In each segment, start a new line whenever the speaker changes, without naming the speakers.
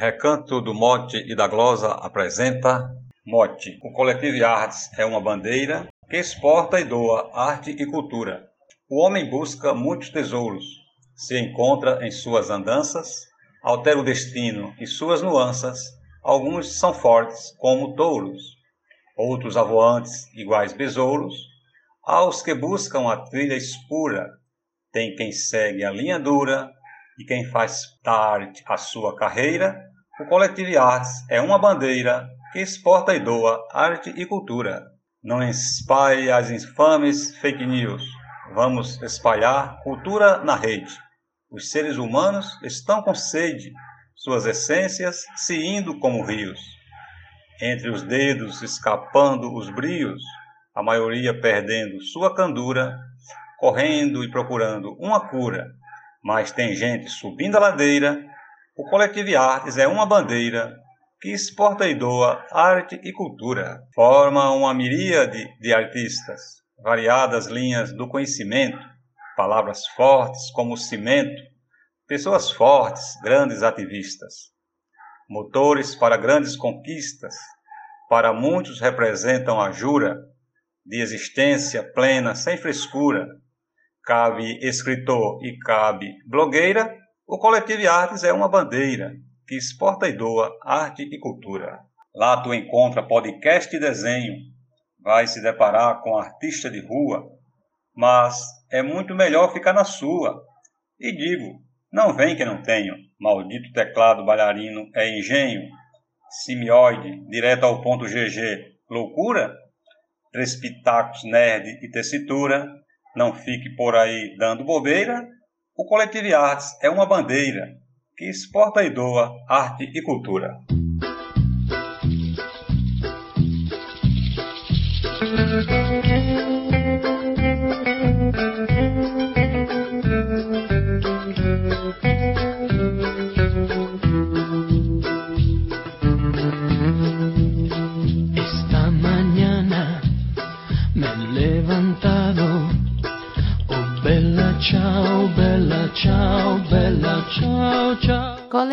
Recanto do Mote e da Glosa apresenta Mote. O Coletivo Artes é uma bandeira que exporta e doa arte e cultura. O homem busca muitos tesouros, se encontra em suas andanças, altera o destino e suas nuanças. Alguns são fortes, como touros, outros avoantes, iguais besouros. Aos que buscam a trilha escura, tem quem segue a linha dura e quem faz da arte a sua carreira o Coletivo Artes é uma bandeira que exporta e doa arte e cultura. Não espalhe as infames fake news. Vamos espalhar cultura na rede. Os seres humanos estão com sede, suas essências se indo como rios. Entre os dedos escapando os brios, a maioria perdendo sua candura, correndo e procurando uma cura. Mas tem gente subindo a ladeira o Coletivo Artes é uma bandeira que exporta e doa arte e cultura. Forma uma miríade de artistas, variadas linhas do conhecimento, palavras fortes como cimento, pessoas fortes, grandes ativistas. Motores para grandes conquistas, para muitos representam a jura de existência plena, sem frescura. Cabe escritor e cabe blogueira o Coletivo Artes é uma bandeira que exporta e doa arte e cultura. Lá tu encontra podcast e desenho, vai se deparar com artista de rua, mas é muito melhor ficar na sua. E digo, não vem que não tenho, maldito teclado bailarino é engenho, simioide, direto ao ponto GG, loucura? Três pitacos nerd e tessitura, não fique por aí dando bobeira, o Coletivo Artes é uma bandeira que exporta e doa arte e cultura.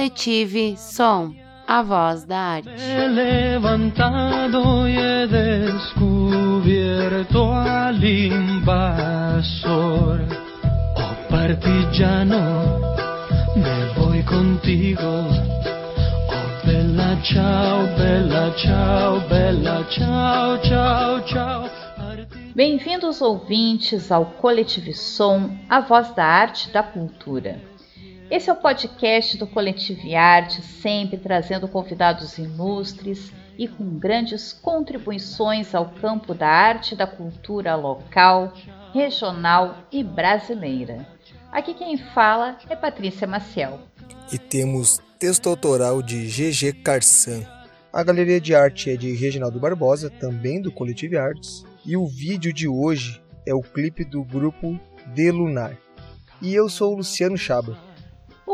Coletive Som, a voz da arte.
Levantado he descubierto al invasor. Oh partigiano, me voy contigo. Oh bella ciao, bella ciao, bella ciao, ciao, ciao.
Bem-vindos ouvintes ao Coletivo Som, a voz da arte e da cultura. Esse é o podcast do Coletivo Arte, sempre trazendo convidados ilustres e com grandes contribuições ao campo da arte e da cultura local, regional e brasileira. Aqui quem fala é Patrícia Maciel.
E temos texto autoral de GG Carsan. A galeria de arte é de Reginaldo Barbosa, também do Coletivo Artes. E o vídeo de hoje é o clipe do grupo De Lunar. E eu sou o Luciano Chaba.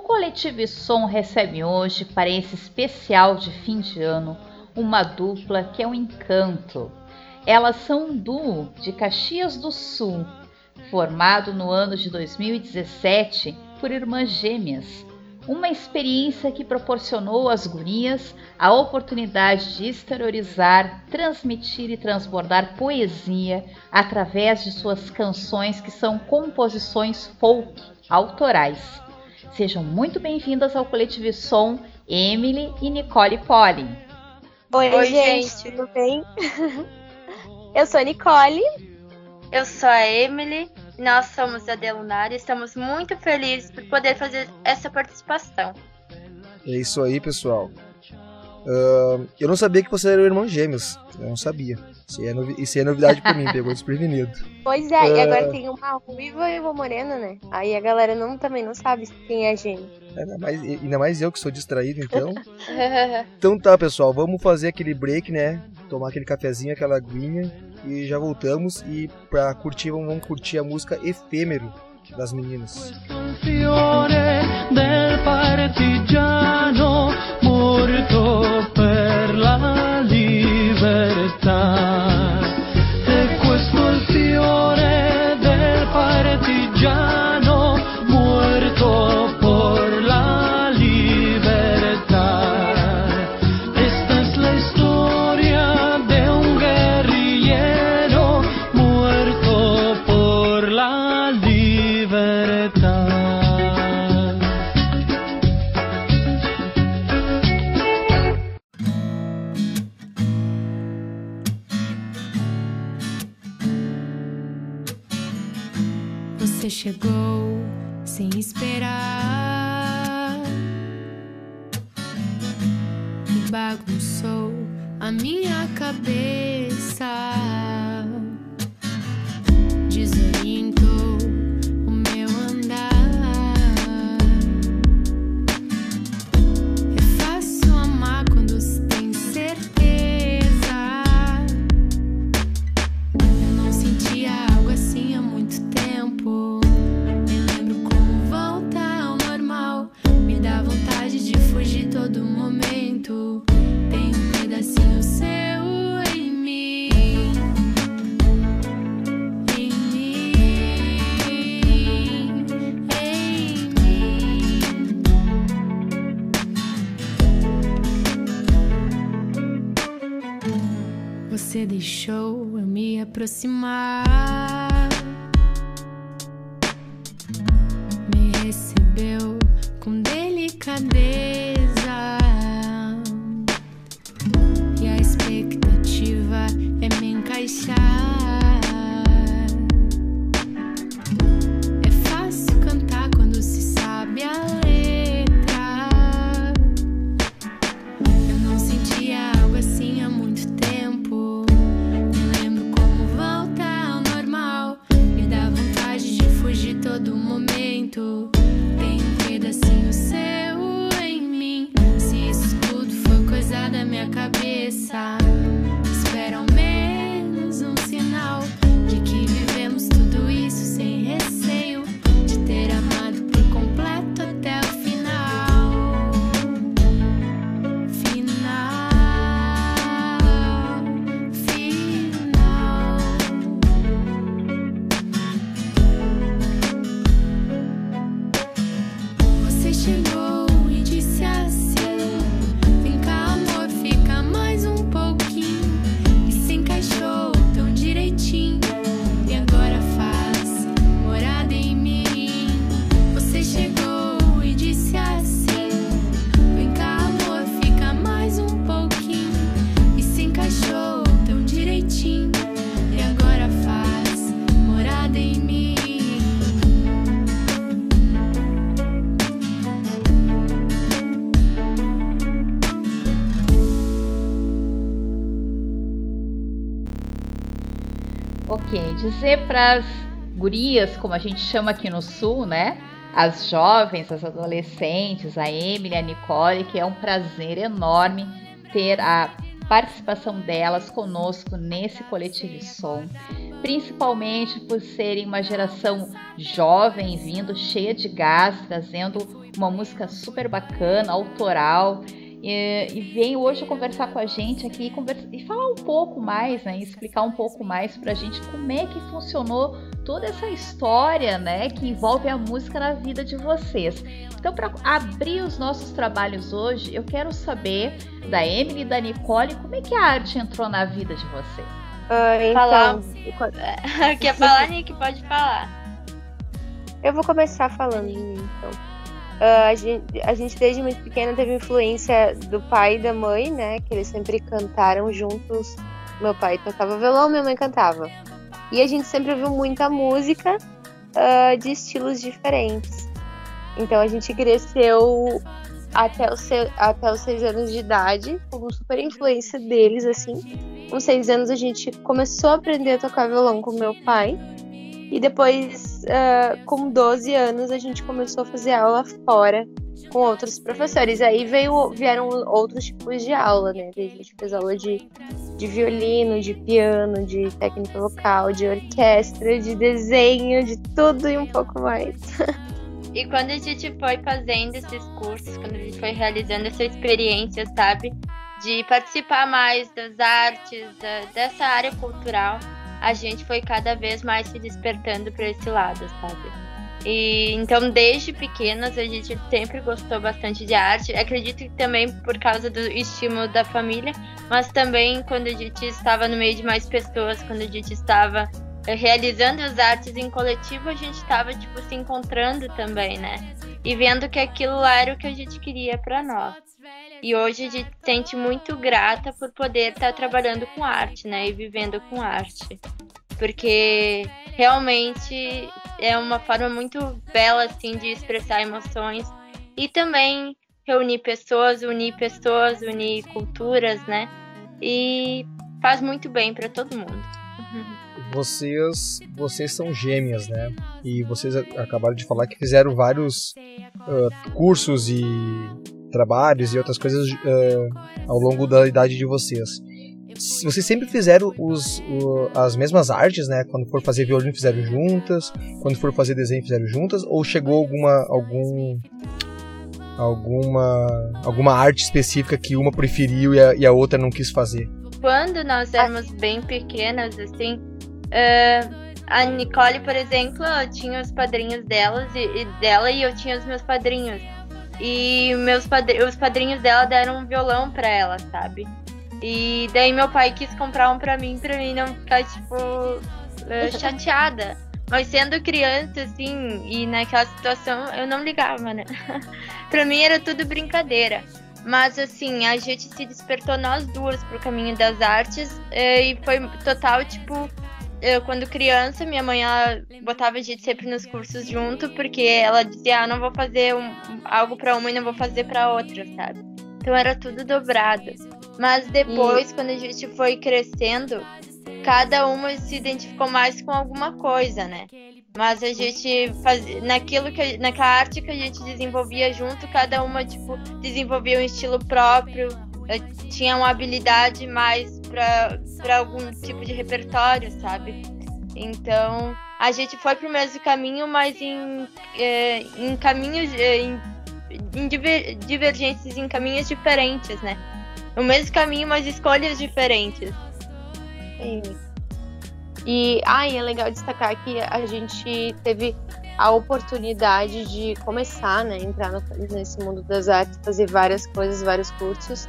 Coletivo Som recebe hoje, para esse especial de fim de ano, uma dupla que é um encanto. Elas são um duo de Caxias do Sul, formado no ano de 2017 por irmãs gêmeas. Uma experiência que proporcionou às gurias a oportunidade de exteriorizar, transmitir e transbordar poesia através de suas canções que são composições folk autorais. Sejam muito bem-vindas ao Coletivo Som, Emily e Nicole Poli.
Oi, Oi gente, gente, tudo bem? Eu sou a Nicole.
Eu sou a Emily. Nós somos a Delunar e estamos muito felizes por poder fazer essa participação.
É isso aí, pessoal. Uh, eu não sabia que vocês eram irmãos gêmeos. Eu não sabia. Isso é, novi isso é novidade pra mim, pegou desprevenido.
Pois é, uh... e agora tem uma ruiva e uma morena, né? Aí a galera não, também não sabe quem é gêmeo.
Ainda mais, ainda mais eu que sou distraído, então. então tá, pessoal, vamos fazer aquele break, né? Tomar aquele cafezinho, aquela aguinha e já voltamos. E pra curtir, vamos curtir a música Efêmero das meninas. del
muerto. Minha cabeça. Deixou eu me aproximar. Me recebeu com delicadeza.
Dizer para as gurias, como a gente chama aqui no sul, né? As jovens, as adolescentes, a Emily, a Nicole, que é um prazer enorme ter a participação delas conosco nesse coletivo som, principalmente por serem uma geração jovem vindo cheia de gás, trazendo uma música super bacana, autoral. E, e vem hoje conversar com a gente aqui e, conversa, e falar um pouco mais, né? Explicar um pouco mais pra gente como é que funcionou toda essa história, né? Que envolve a música na vida de vocês. Então, para abrir os nossos trabalhos hoje, eu quero saber da Emily e da Nicole como é que a arte entrou na vida de vocês.
Ah,
Falar.
então,
Quer falar, Nick? Pode falar.
eu vou começar falando de mim, então. Ah, a, gente, a gente desde muito pequena teve influência do pai e da mãe, né? Que eles sempre cantaram juntos. Meu pai tocava violão, minha mãe cantava. E a gente sempre ouviu muita música ah, de estilos diferentes. Então a gente cresceu até os, até os seis anos de idade, com super influência deles, assim. Com seis anos a gente começou a aprender a tocar violão com meu pai. E depois, ah, com 12 anos, a gente começou a fazer aula fora com outros professores. Aí veio, vieram outros tipos de aula, né? A gente fez aula de, de violino, de piano, de técnica vocal, de orquestra, de desenho, de tudo e um pouco mais.
E quando a gente foi fazendo esses cursos, quando a gente foi realizando essa experiência, sabe? De participar mais das artes, da- dessa área cultural, a gente foi cada vez mais se despertando para esse lado, sabe? E então, desde pequenas, a gente sempre gostou bastante de arte. Acredito que também por causa do estímulo da família, mas também quando a gente estava no meio de mais pessoas, quando a gente estava realizando as artes em coletivo, a gente estava tipo se encontrando também, né? E vendo que aquilo lá era o que a gente queria para nós. E hoje a gente se sente muito grata por poder estar trabalhando com arte, né? E vivendo com arte. porque realmente é uma forma muito bela assim de expressar emoções e também reunir pessoas, unir pessoas, unir culturas, né? E faz muito bem para todo mundo.
Vocês, vocês são gêmeas, né? E vocês acabaram de falar que fizeram vários uh, cursos e trabalhos e outras coisas uh, ao longo da idade de vocês. Vocês sempre fizeram os, o, as mesmas artes, né? Quando for fazer violino fizeram juntas, quando for fazer desenho fizeram juntas, ou chegou alguma algum alguma alguma arte específica que uma preferiu e a, e a outra não quis fazer?
Quando nós éramos bem pequenas, assim, uh, a Nicole, por exemplo, tinha os padrinhos delas e, e, dela e eu tinha os meus padrinhos. E meus padr os padrinhos dela deram um violão para ela, sabe? E daí meu pai quis comprar um para mim, para mim não ficar tipo uh, chateada. Mas sendo criança, assim, e naquela situação, eu não ligava, né? pra mim era tudo brincadeira. Mas, assim, a gente se despertou nós duas pro caminho das artes eh, e foi total, tipo, eu, quando criança, minha mãe ela botava a gente sempre nos cursos junto, porque ela dizia, ah, não vou fazer um, algo para uma e não vou fazer para outra, sabe? Então era tudo dobrado. Mas depois, e... quando a gente foi crescendo, cada uma se identificou mais com alguma coisa, né? Mas a gente fazia naquilo que naquela arte que a gente desenvolvia junto, cada uma tipo desenvolvia um estilo próprio, eh, tinha uma habilidade mais para algum tipo de repertório, sabe? Então a gente foi pro mesmo caminho, mas em, é, em caminhos é, em, em diver, divergências, em caminhos diferentes, né? O mesmo caminho, mas escolhas diferentes.
Sim. E ai, é legal destacar que a gente teve a oportunidade de começar, né, entrar no, nesse mundo das artes, fazer várias coisas, vários cursos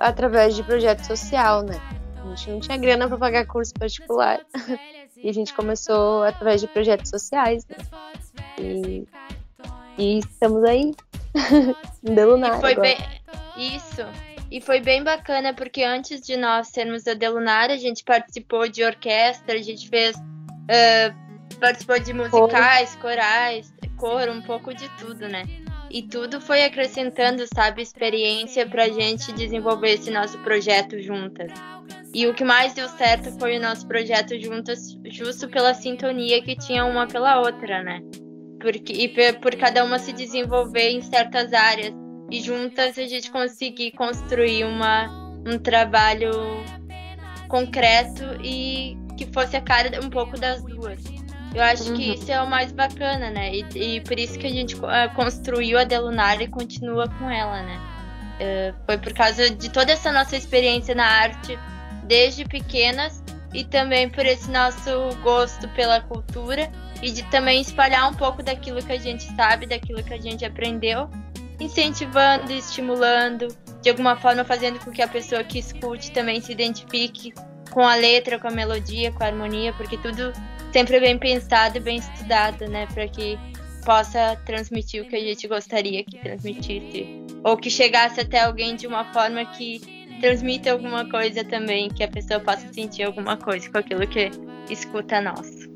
através de projeto social, né? A gente não tinha grana para pagar curso particular. e a gente começou através de projetos sociais, né? E, e estamos aí. Delunar.
E foi agora. bem isso. E foi bem bacana porque antes de nós sermos a Delunar, a gente participou de orquestra, a gente fez. Uh, participou de musicais, corais, coro, um pouco de tudo, né? E tudo foi acrescentando, sabe, experiência pra gente desenvolver esse nosso projeto juntas. E o que mais deu certo foi o nosso projeto juntas, justo pela sintonia que tinha uma pela outra, né? Porque, e por cada uma se desenvolver em certas áreas e juntas a gente conseguir construir uma, um trabalho concreto e que fosse a cara um pouco das duas. Eu acho uhum. que isso é o mais bacana, né? E, e por isso que a gente uh, construiu a Delunar e continua com ela, né? Uh, foi por causa de toda essa nossa experiência na arte desde pequenas e também por esse nosso gosto pela cultura e de também espalhar um pouco daquilo que a gente sabe, daquilo que a gente aprendeu incentivando, estimulando, de alguma forma fazendo com que a pessoa que escute também se identifique com a letra, com a melodia, com a harmonia, porque tudo sempre bem pensado e bem estudado, né, para que possa transmitir o que a gente gostaria que transmitisse, ou que chegasse até alguém de uma forma que transmita alguma coisa também, que a pessoa possa sentir alguma coisa com aquilo que escuta nós.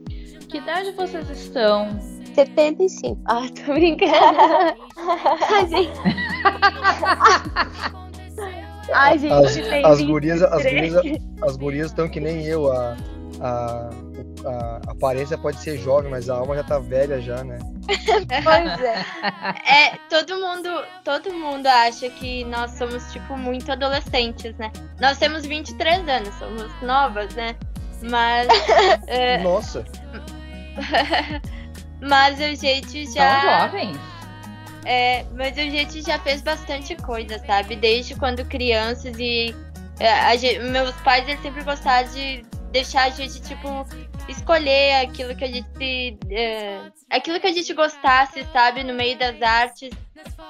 Que idade vocês estão?
75. Ah, tô brincando. Ai, gente. Ai, gente,
as, as gurias, as gurias, as gurias estão que nem eu. A, a, a aparência pode ser jovem, mas a alma já tá velha já, né?
pois é.
É, todo mundo, todo mundo acha que nós somos, tipo, muito adolescentes, né? Nós temos 23 anos, somos novas, né? Mas.
é... Nossa!
Mas a gente já.
São jovens.
É, mas a gente já fez bastante coisa, sabe? Desde quando crianças e. É, gente, meus pais eles sempre gostaram de deixar a gente, tipo, escolher aquilo que a gente. É, aquilo que a gente gostasse, sabe? No meio das artes.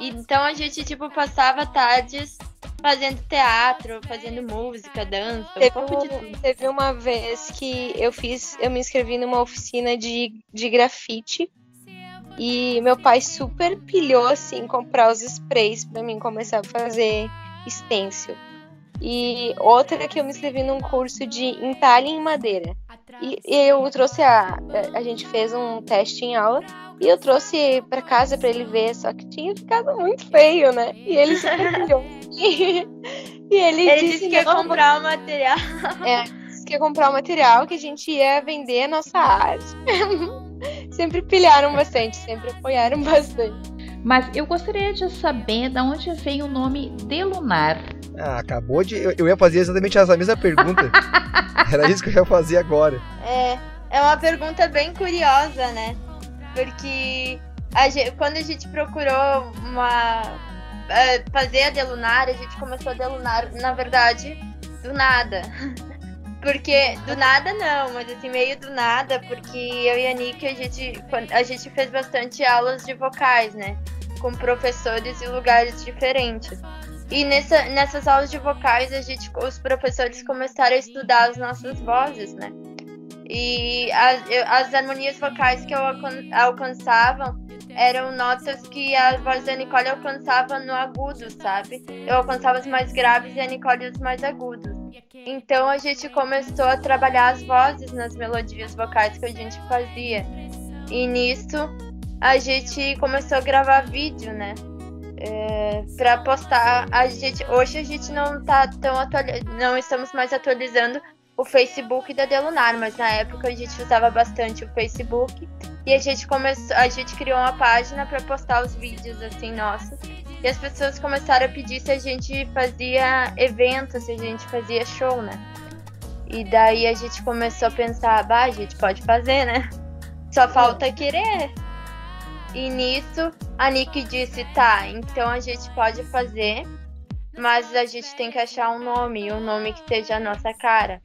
Então a gente, tipo, passava tardes fazendo teatro, fazendo música, dança,
teve,
um pouco de tudo.
Teve uma vez que eu fiz, eu me inscrevi numa oficina de, de grafite e meu pai super pilhou assim comprar os sprays para mim começar a fazer stencil. E outra que eu me inscrevi num curso de entalhe em madeira. E, e eu trouxe a. A gente fez um teste em aula e eu trouxe pra casa pra ele ver, só que tinha ficado muito feio, né? E ele se orgulhou. e ele,
Ele
disse,
disse que ia
"Não,
comprar o material.
É, disse que ia comprar o material que a gente ia vender a nossa arte. sempre pilharam bastante, sempre apoiaram bastante.
Mas eu gostaria de saber de onde veio o nome Delunar.
Ah, acabou de. Eu, eu ia fazer exatamente essa mesma pergunta. Era isso que eu ia fazer agora.
É, é uma pergunta bem curiosa, né? Porque a ge- quando a gente procurou uma eh, fazer a Delunar, a gente começou a Delunar, na verdade, do nada. Porque do nada não, mas assim, meio do nada, porque eu e a Nick, a gente, a gente fez bastante aulas de vocais, né? Com professores em lugares diferentes. E nessa, nessas aulas de vocais, a gente, os professores começaram a estudar as nossas vozes, né? E as, as harmonias vocais que eu alcan- alcançava eram notas que a voz da Nicole alcançava no agudo, sabe? Eu alcançava os mais graves e a Nicole os mais agudos. Então a gente começou a trabalhar as vozes nas melodias vocais que a gente fazia. E nisso a gente começou a gravar vídeo, né? É, para postar. A gente, hoje a gente não tá tão atuali não estamos mais atualizando o Facebook da Delunar, mas na época a gente usava bastante o Facebook e a gente começou, a gente criou uma página para postar os vídeos assim nossos. E as pessoas começaram a pedir se a gente fazia evento, se a gente fazia show, né? E daí a gente começou a pensar, bah, a gente pode fazer, né? Só falta querer. E nisso a Nick disse, tá, então a gente pode fazer, mas a gente tem que achar um nome, um nome que esteja a nossa cara.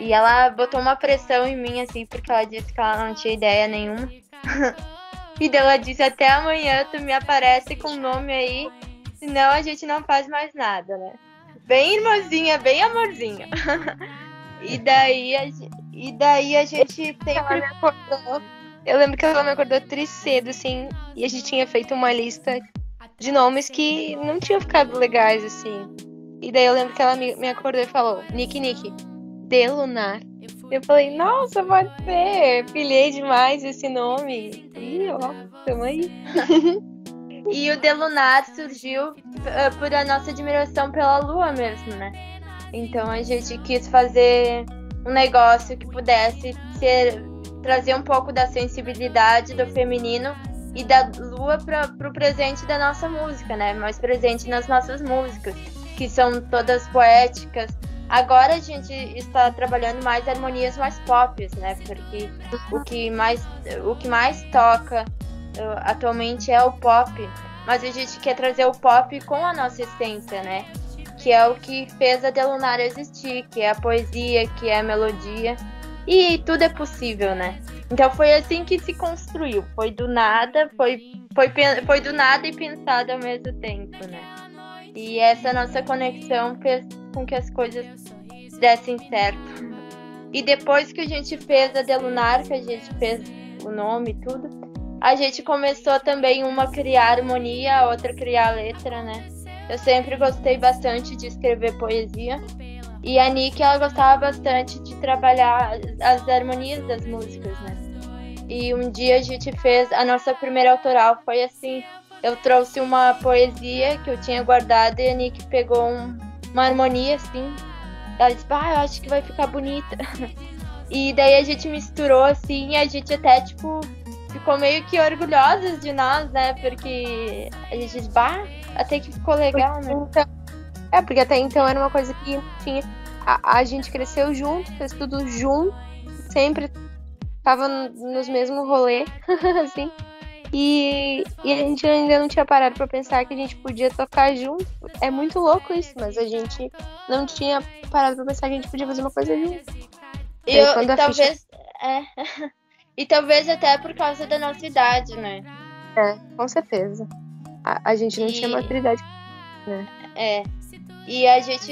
E ela botou uma pressão em mim, assim, porque ela disse que ela não tinha ideia nenhuma. e daí ela disse, até amanhã tu me aparece com o nome aí, senão a gente não faz mais nada, né? Bem irmãzinha, bem amorzinha. e daí a, e daí a gente sempre
acordou. Eu lembro que ela me acordou triste cedo, assim, e a gente tinha feito uma lista de nomes que não tinham ficado legais, assim. E daí eu lembro que ela me, me acordou e falou, Nick Nick, Delunar. Eu falei, nossa, pode ser, pilhei demais esse nome. E ó, tamo aí.
E o Delunar surgiu eh, por a nossa admiração pela lua mesmo, né? Então a gente quis fazer um negócio que pudesse ser trazer um pouco da sensibilidade do feminino e da lua para o presente da nossa música, né? Mais presente nas nossas músicas, que são todas poéticas. Agora a gente está trabalhando mais harmonias mais pop, né? Porque o que mais, o que mais toca uh, atualmente é o pop, mas a gente quer trazer o pop com a nossa essência, né? Que é o que fez a Delunar existir, que é a poesia, que é a melodia. E tudo é possível, né? Então foi assim que se construiu. Foi do nada, foi, foi, foi do nada e pensado ao mesmo tempo, né? E essa nossa conexão fez com que as coisas dessem certo. E depois que a gente fez a Delunar, que a gente fez o nome e tudo, a gente começou também uma a criar harmonia, a outra a criar letra, né? Eu sempre gostei bastante de escrever poesia. E a Nick, ela gostava bastante de trabalhar as harmonias das músicas, né? E um dia a gente fez, a nossa primeira autoral foi assim. Eu trouxe uma poesia que eu tinha guardado e a Nick pegou um- uma harmonia assim. Ela disse, ah, eu acho que vai ficar bonita. E daí a gente misturou assim e a gente até, tipo, ficou meio que orgulhosas de nós, né? Porque a gente disse, bah, até que ficou legal, né?
Então, é, porque até então era uma coisa que tinha. A, a gente cresceu junto, fez tudo junto, sempre tava no- nos mesmos rolês, assim. E, e a gente ainda não tinha parado pra pensar que a gente podia tocar junto. É muito louco isso, mas a gente não tinha parado pra pensar que a gente podia fazer uma coisa junto.
E eu-
a
talvez. É. e talvez até por causa da nossa idade, né?
É, com certeza. A, a gente não tinha
E-
maturidade.
É. E a gente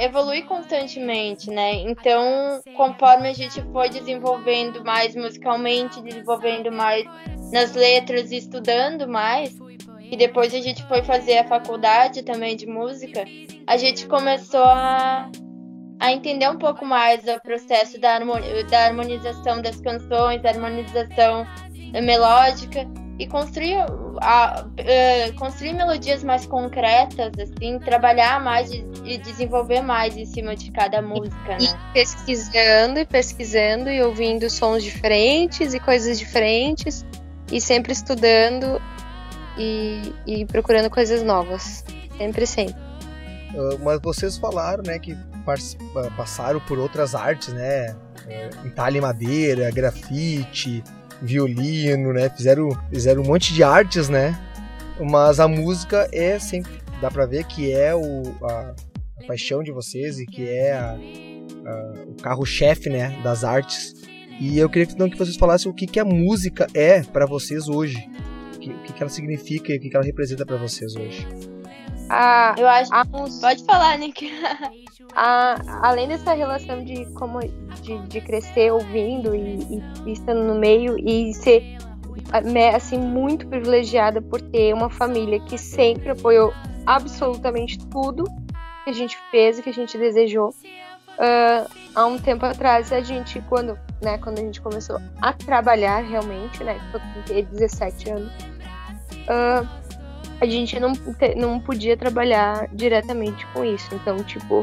evolui constantemente, né? Então, conforme a gente foi desenvolvendo mais musicalmente, desenvolvendo mais nas letras e estudando mais, e depois a gente foi fazer a faculdade também de música, a gente começou a, a entender um pouco mais o processo da, harmonização das canções, da harmonização melódica e construir, a, uh, construir melodias mais concretas, assim, trabalhar mais e, e, desenvolver mais em cima de cada música,
e,
né?
E pesquisando e pesquisando e ouvindo sons diferentes e coisas diferentes e sempre estudando e, e procurando coisas novas. Sempre, sempre.
Uh, mas vocês falaram, né, que passaram por outras artes, né? Uh, entalhe madeira, grafite, violino, né? Fizeram, fizeram um monte de artes, né? Mas a música é sempre. Dá pra ver que é o, a, a paixão de vocês e que é a, a, o carro-chefe, né? Das artes. E eu queria então que vocês falassem o que, que a música é para vocês hoje. O que, que, ela significa e o que, que ela representa para vocês hoje.
Ah, eu acho. A, pode falar, Nick.
a, além dessa relação de como de, de crescer ouvindo e, e, estando no meio e ser né, assim muito privilegiada por ter uma família que sempre apoiou absolutamente tudo que a gente fez e que a gente desejou. Uh, há um tempo atrás a gente quando né quando a gente começou a trabalhar realmente né eu tinha 17 anos uh, a gente não, não podia trabalhar diretamente com isso então tipo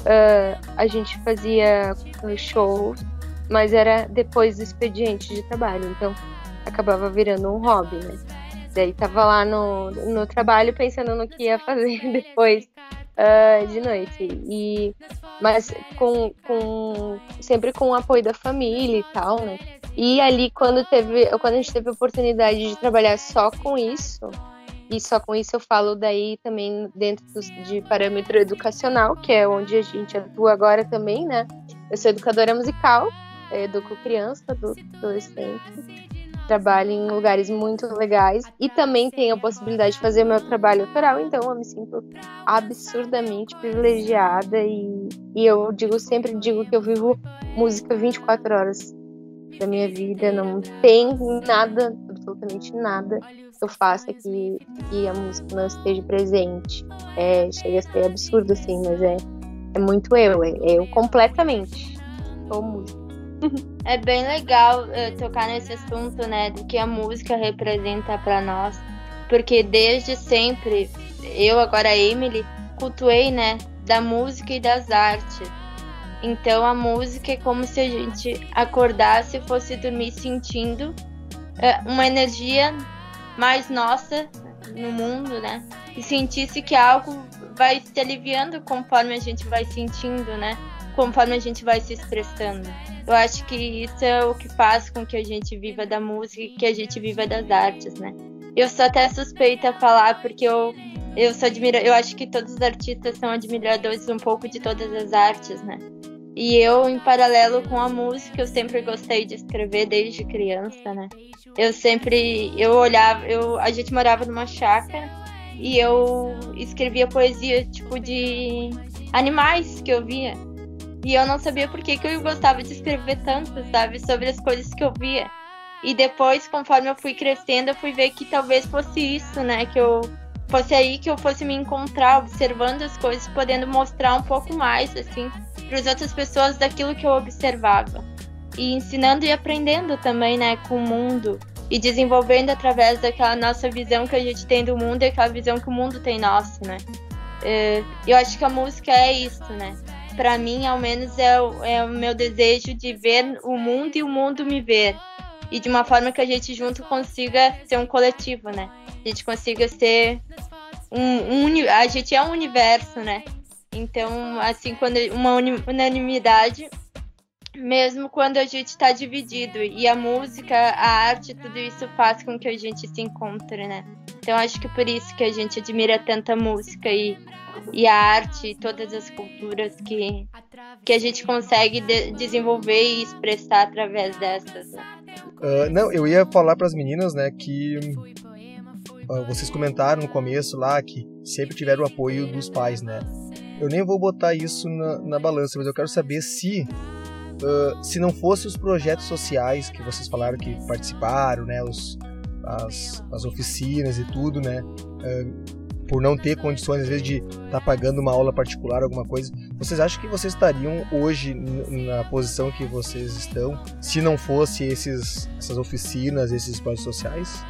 uh, a gente fazia shows, mas era depois do expediente de trabalho, então acabava virando um hobby, né? Daí tava lá no, no trabalho pensando no que ia fazer depois uh, de noite. E, mas com, com, sempre com o apoio da família e tal, né? E ali quando teve, quando a gente teve a oportunidade de trabalhar só com isso, e só com isso eu falo daí também dentro de parâmetro educacional, que é onde a gente atua agora também, né? Eu sou educadora musical, educo criança, adolescente, trabalho em lugares muito legais e também tenho a possibilidade de fazer meu trabalho autoral, então eu me sinto absurdamente privilegiada e, e eu digo sempre digo que eu vivo música 24 horas da minha vida, não tem nada, absolutamente nada que eu faça que, que a música não esteja presente. É, chega a ser absurdo, assim, mas é, é muito eu, é, eu completamente. Sou música.
É bem legal uh, tocar nesse assunto, né, do que a música representa para nós, porque desde sempre, eu agora Emily, cultuei, né, da música e das artes. Então a música é como se a gente acordasse e fosse dormir sentindo uh, uma energia mais nossa no mundo, né? E sentisse que algo vai se aliviando conforme a gente vai sentindo, né? Conforme a gente vai se expressando. Eu acho que isso é o que faz com que a gente viva da música e que a gente viva das artes, né? Eu sou até suspeita a falar porque eu eu sou admira, eu acho que todos os artistas são admiradores um pouco de todas as artes, né? E eu, em paralelo com a música, eu sempre gostei de escrever desde criança, né? Eu sempre, eu olhava, eu, a gente morava numa chácara e eu escrevia poesia tipo de animais que eu via. E eu não sabia por que, que eu gostava de escrever tanto, sabe, sobre as coisas que eu via. E depois, conforme eu fui crescendo, eu fui ver que talvez fosse isso, né, que eu fosse aí que eu fosse me encontrar observando as coisas, podendo mostrar um pouco mais assim para as outras pessoas daquilo que eu observava e ensinando e aprendendo também, né, com o mundo e desenvolvendo através daquela nossa visão que a gente tem do mundo e aquela visão que o mundo tem nossa, né? É, eu acho que a música é isso, né? Para mim, ao menos, é o, é o meu desejo de ver o mundo e o mundo me ver e de uma forma que a gente junto consiga ser um coletivo, né? A gente consiga ser um, um a gente é um universo, né? Então, assim, quando uma unanimidade, mesmo quando a gente está dividido, e a música, a arte, tudo isso faz com que a gente se encontre, né? Então, acho que por isso que a gente admira tanta música e, e a arte, e todas as culturas que, que a gente consegue de, desenvolver e expressar através dessas. Né?
Uh, não, eu ia falar para as meninas, né, que uh, vocês comentaram no começo lá que sempre tiveram o apoio dos pais, né? Eu nem vou botar isso na, na balança, mas eu quero saber se uh, se não fosse os projetos sociais que vocês falaram que participaram, né, os, as, as oficinas e tudo, né, uh, por não ter condições, às vezes, de estar tá pagando uma aula particular, alguma coisa, vocês acham que vocês estariam hoje na posição que vocês estão se não fosse esses, essas oficinas, esses projetos sociais?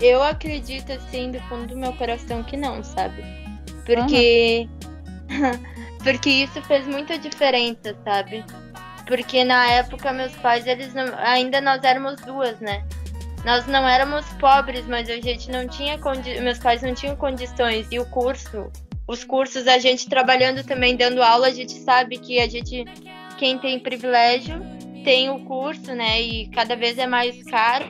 Eu acredito, assim, do fundo do meu coração que não, sabe? Porque. Uhum. Porque isso fez muita diferença, sabe? Porque na época meus pais, eles não, ainda nós éramos duas, né? Nós não éramos pobres, mas a gente não tinha meus pais não tinham condições e o curso, os cursos a gente trabalhando também dando aula, a gente sabe que a gente quem tem privilégio tem o curso, né? E cada vez é mais caro.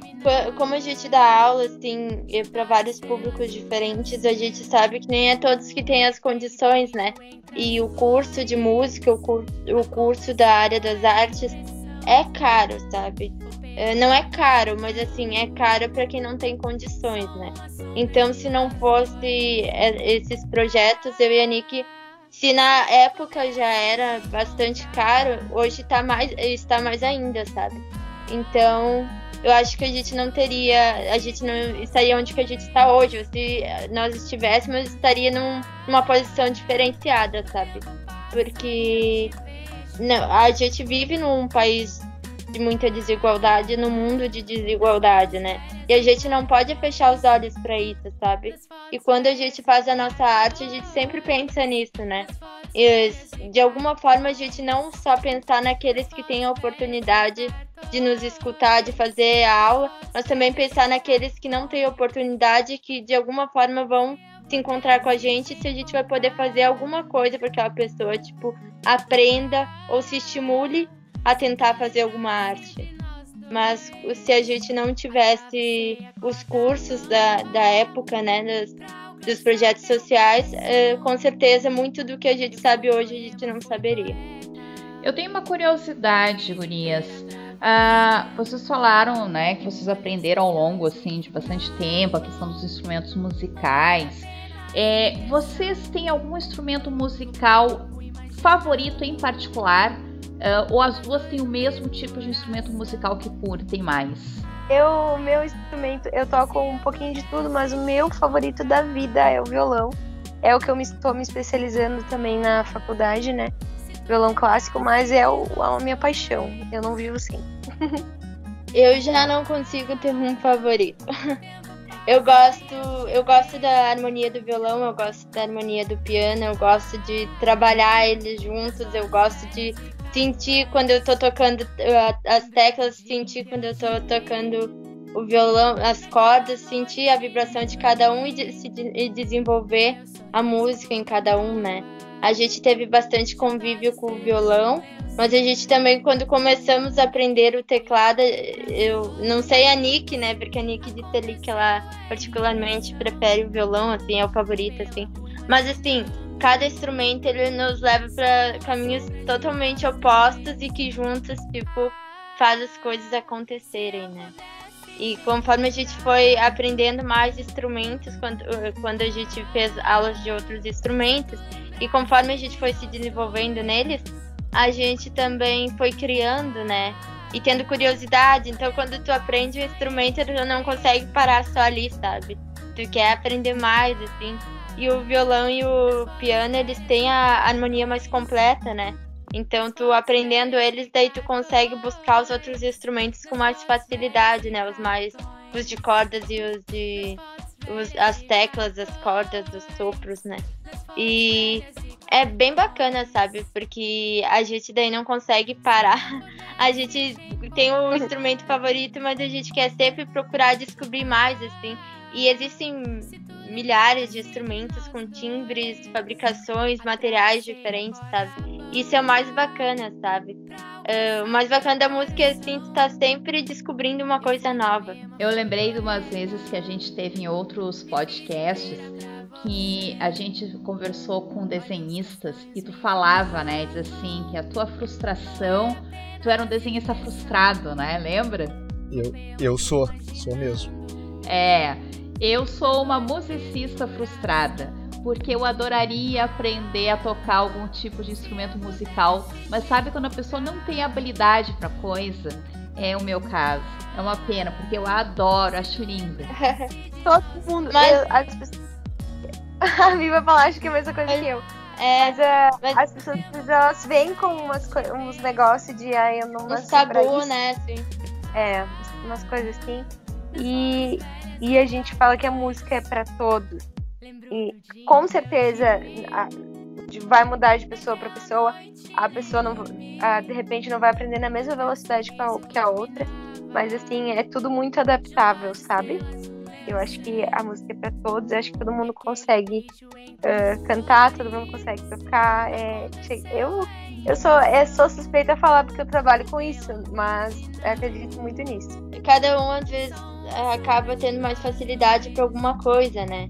Como a gente dá aula, assim, para vários públicos diferentes, a gente sabe que nem é todos que têm as condições, né? E o curso de música, o, cur o curso da área das artes é caro, sabe? É, não é caro, mas assim, é caro para quem não tem condições, né? Então, se não fosse é, esses projetos, eu e a Nick se na época já era bastante caro, hoje tá mais, está mais ainda, sabe? Então, eu acho que a gente não teria, a gente não estaria onde que a gente está hoje. Se nós estivéssemos, estaria num, numa posição diferenciada, sabe? Porque não, a gente vive num país de muita desigualdade no mundo de desigualdade, né? E a gente não pode fechar os olhos para isso, sabe? E quando a gente faz a nossa arte, a gente sempre pensa nisso, né? E de alguma forma a gente não só pensar naqueles que têm a oportunidade de nos escutar, de fazer a aula, mas também pensar naqueles que não têm oportunidade, que de alguma forma vão se encontrar com a gente, se a gente vai poder fazer alguma coisa para aquela pessoa, tipo, aprenda ou se estimule a tentar fazer alguma arte. Mas se a gente não tivesse os cursos da, da época, né, dos, projetos sociais, é, com certeza muito do que a gente sabe hoje a gente não saberia.
Eu tenho uma curiosidade, Gurias. Ah, vocês falaram, né, que vocês aprenderam ao longo, assim, de bastante tempo a questão dos instrumentos musicais. É, vocês têm algum instrumento musical favorito em particular? Uh, ou as duas têm o mesmo tipo de instrumento musical que curtem mais?
Eu, meu instrumento, eu toco um pouquinho de tudo, mas o meu favorito da vida é o violão. É o que eu estou me, me especializando também na faculdade, né? Violão clássico, mas é o, a minha paixão. Eu não vivo sem.
eu já não consigo ter um favorito. Eu gosto, eu gosto da harmonia do violão, eu gosto da harmonia do piano, eu gosto de trabalhar eles juntos, eu gosto de sentir quando eu tô tocando uh, as teclas, sentir quando eu tô tocando o violão, as cordas, sentir a vibração de cada um e, de, e desenvolver a música em cada um, né? A gente teve bastante convívio com o violão, mas a gente também, quando começamos a aprender o teclado, eu não sei a Nick, né? Porque a Nick disse ali que ela particularmente prefere o violão, assim, é o favorito, assim. Mas assim, cada instrumento ele nos leva para caminhos totalmente opostos e que juntos, tipo, faz as coisas acontecerem, né? E conforme a gente foi aprendendo mais instrumentos, quando, quando a gente fez aulas de outros instrumentos, e conforme a gente foi se desenvolvendo neles, a gente também foi criando, né? E tendo curiosidade. Então, quando tu aprende o instrumento, tu não consegue parar só ali, sabe? Tu quer aprender mais, assim e o violão e o piano eles têm a harmonia mais completa, né? Então tu aprendendo eles, daí tu consegue buscar os outros instrumentos com mais facilidade, né? Os mais os de cordas e os de os, as teclas, as cordas, os sopros, né? E é bem bacana, sabe? Porque a gente daí não consegue parar. A gente tem o instrumento favorito, mas a gente quer sempre procurar descobrir mais, assim. E existem milhares de instrumentos com timbres, fabricações, materiais diferentes, sabe? Isso é o mais bacana, sabe? Uh, o mais bacana da música é assim, tu tá sempre descobrindo uma coisa nova.
Eu lembrei de umas vezes que a gente teve em outros podcasts que a gente conversou com desenhistas e tu falava, né? Diz assim, que a tua frustração, tu era um desenhista frustrado, né? Lembra?
Eu, eu sou, sou mesmo.
É, eu sou uma musicista frustrada, porque eu adoraria aprender a tocar algum tipo de instrumento musical, mas sabe quando a pessoa não tem habilidade para coisa? É o meu caso. É uma pena, porque eu adoro, acho linda.
Todo mundo. Mas... Eu, as, A Mi vai falar, acho que é a mesma coisa que eu.
É,
Mas, é,
mas-
as pessoas elas vêm com umas, uns negócios de ai, eu não
um
nasci pra
tabu,
isso.
né? Assim.
É, umas coisas assim. E, e a gente fala que a música é pra todos. E com certeza a- vai mudar de pessoa pra pessoa. A pessoa não, a, de repente não vai aprender na mesma velocidade que a, que a outra. Mas assim, é tudo muito adaptável, sabe? Eu acho que a música é pra todos. Eu acho que todo mundo consegue eh, cantar, todo mundo consegue tocar. é, eu eu sou, eu sou suspeita a falar porque eu trabalho com isso, mas acredito muito nisso.
Cada um, às vezes, acaba tendo mais facilidade para alguma coisa, né?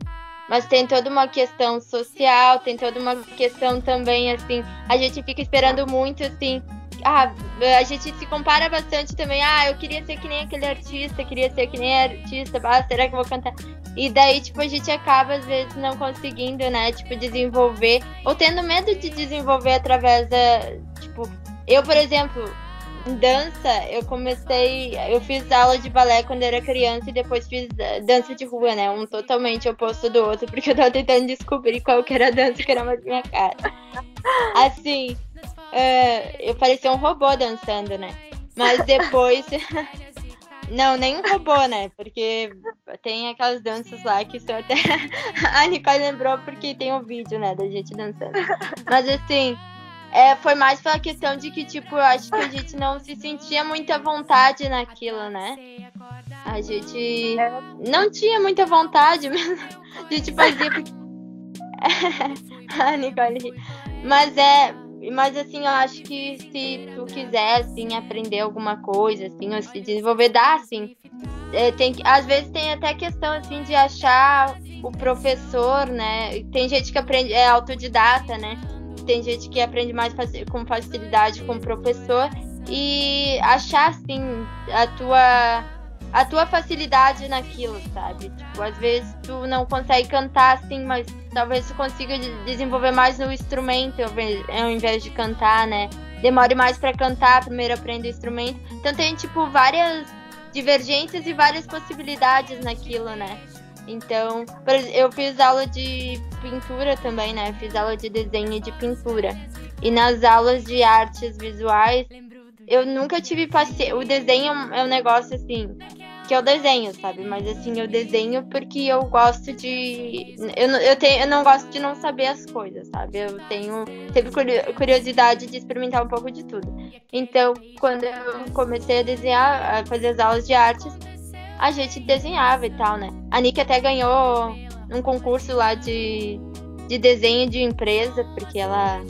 Mas tem toda uma questão social, tem toda uma questão também, assim, a gente fica esperando muito, assim, ah, a gente se compara bastante também, ah, eu queria ser que nem aquele artista, queria ser que nem artista, ah, será que eu vou cantar? E daí, tipo, a gente acaba, às vezes, não conseguindo, né, tipo, desenvolver, ou tendo medo de desenvolver através da, tipo, eu, por exemplo, em dança, eu comecei. Eu fiz aula de balé quando era criança e depois fiz eh, dança de rua, né? Um totalmente oposto do outro, porque eu tava tentando descobrir qual que era a dança que era mais minha cara. Assim, eu parecia um robô dançando, né? Mas depois. Não, nem um robô, né? Porque tem aquelas danças lá que são até. A Nicole lembrou porque tem um vídeo, né, da gente dançando. Mas assim, é, foi mais pela questão de que, tipo, eu acho que a gente não se sentia muita vontade naquilo, né? A gente não tinha muita vontade mesmo. A gente fazia porque. a Nicole. Mas é. Mas assim, eu acho que se tu quiser, assim, aprender alguma coisa, assim, ou se desenvolver, dá, assim. É, tem que, às vezes tem até questão, assim, de achar o professor, né? Tem gente que aprende, é autodidata, né? tem gente que aprende mais com facilidade com o professor e achar assim a tua a tua facilidade naquilo, sabe? Tipo, às vezes tu não consegue cantar assim, mas talvez tu consiga de- desenvolver mais no instrumento ao invés- de cantar, né? Demore mais pra cantar, primeiro aprenda o instrumento. Então tem tipo várias divergências e várias possibilidades naquilo, né? Então, eu fiz aula de pintura também, né? Fiz aula de desenho e de pintura. E nas aulas de artes visuais, eu nunca tive paciência. O desenho é um- é um negócio assim, que eu desenho, sabe? Mas assim, eu desenho porque eu gosto de. Eu, eu, tenho, eu não gosto de não saber as coisas, sabe? Eu tenho sempre curi- curiosidade de experimentar um pouco de tudo. Então, quando eu comecei a desenhar, a fazer as aulas de artes, a gente desenhava e tal, né? A Nick até ganhou um concurso lá de, de desenho de empresa, porque ela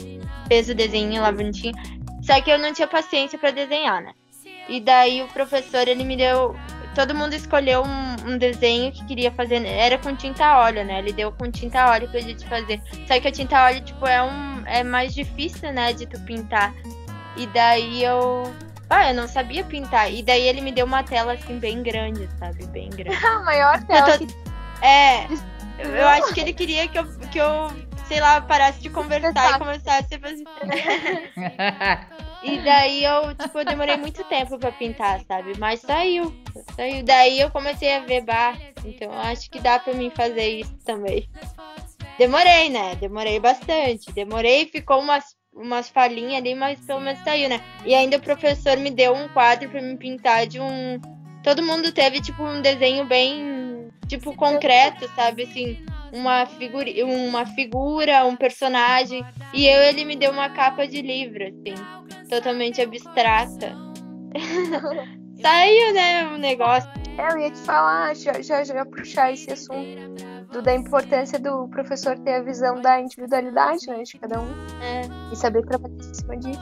fez o desenho lá bonitinho. Só que eu não tinha paciência pra desenhar, né? E daí o professor, ele me deu. Todo mundo escolheu um, um desenho que queria fazer. Era com tinta óleo, né? Ele deu com tinta a óleo pra gente fazer. Só que a tinta óleo, tipo, é, um, é mais difícil, né? De tu pintar. E daí eu. Ah, eu não sabia pintar. E daí ele me deu uma tela assim bem grande, sabe? Bem grande.
A maior tela
tô-
que
É, eu eu acho que ele queria que eu, que eu sei lá, parasse de conversar e começasse a fazer. E daí eu, tipo, eu demorei muito tempo pra pintar, sabe? Mas saiu. Saiu. Daí eu comecei a ver bar. Então acho que dá pra mim fazer isso também. Demorei, né? Demorei bastante. Demorei, ficou umas, umas falhinhas ali, mas pelo menos saiu, né? E ainda o professor me deu um quadro pra me pintar de um. Todo mundo teve, tipo, um desenho bem, tipo, concreto, sabe? Assim, uma, figura, uma figura, um personagem. E eu, ele me deu uma capa de livro, assim, totalmente abstrata. Saiu, né, o negócio.
É, eu ia te falar, já, já, já puxar esse assunto do- da importância do professor ter a visão da individualidade, né, de cada um.
É.
E saber trabalhar em cima disso.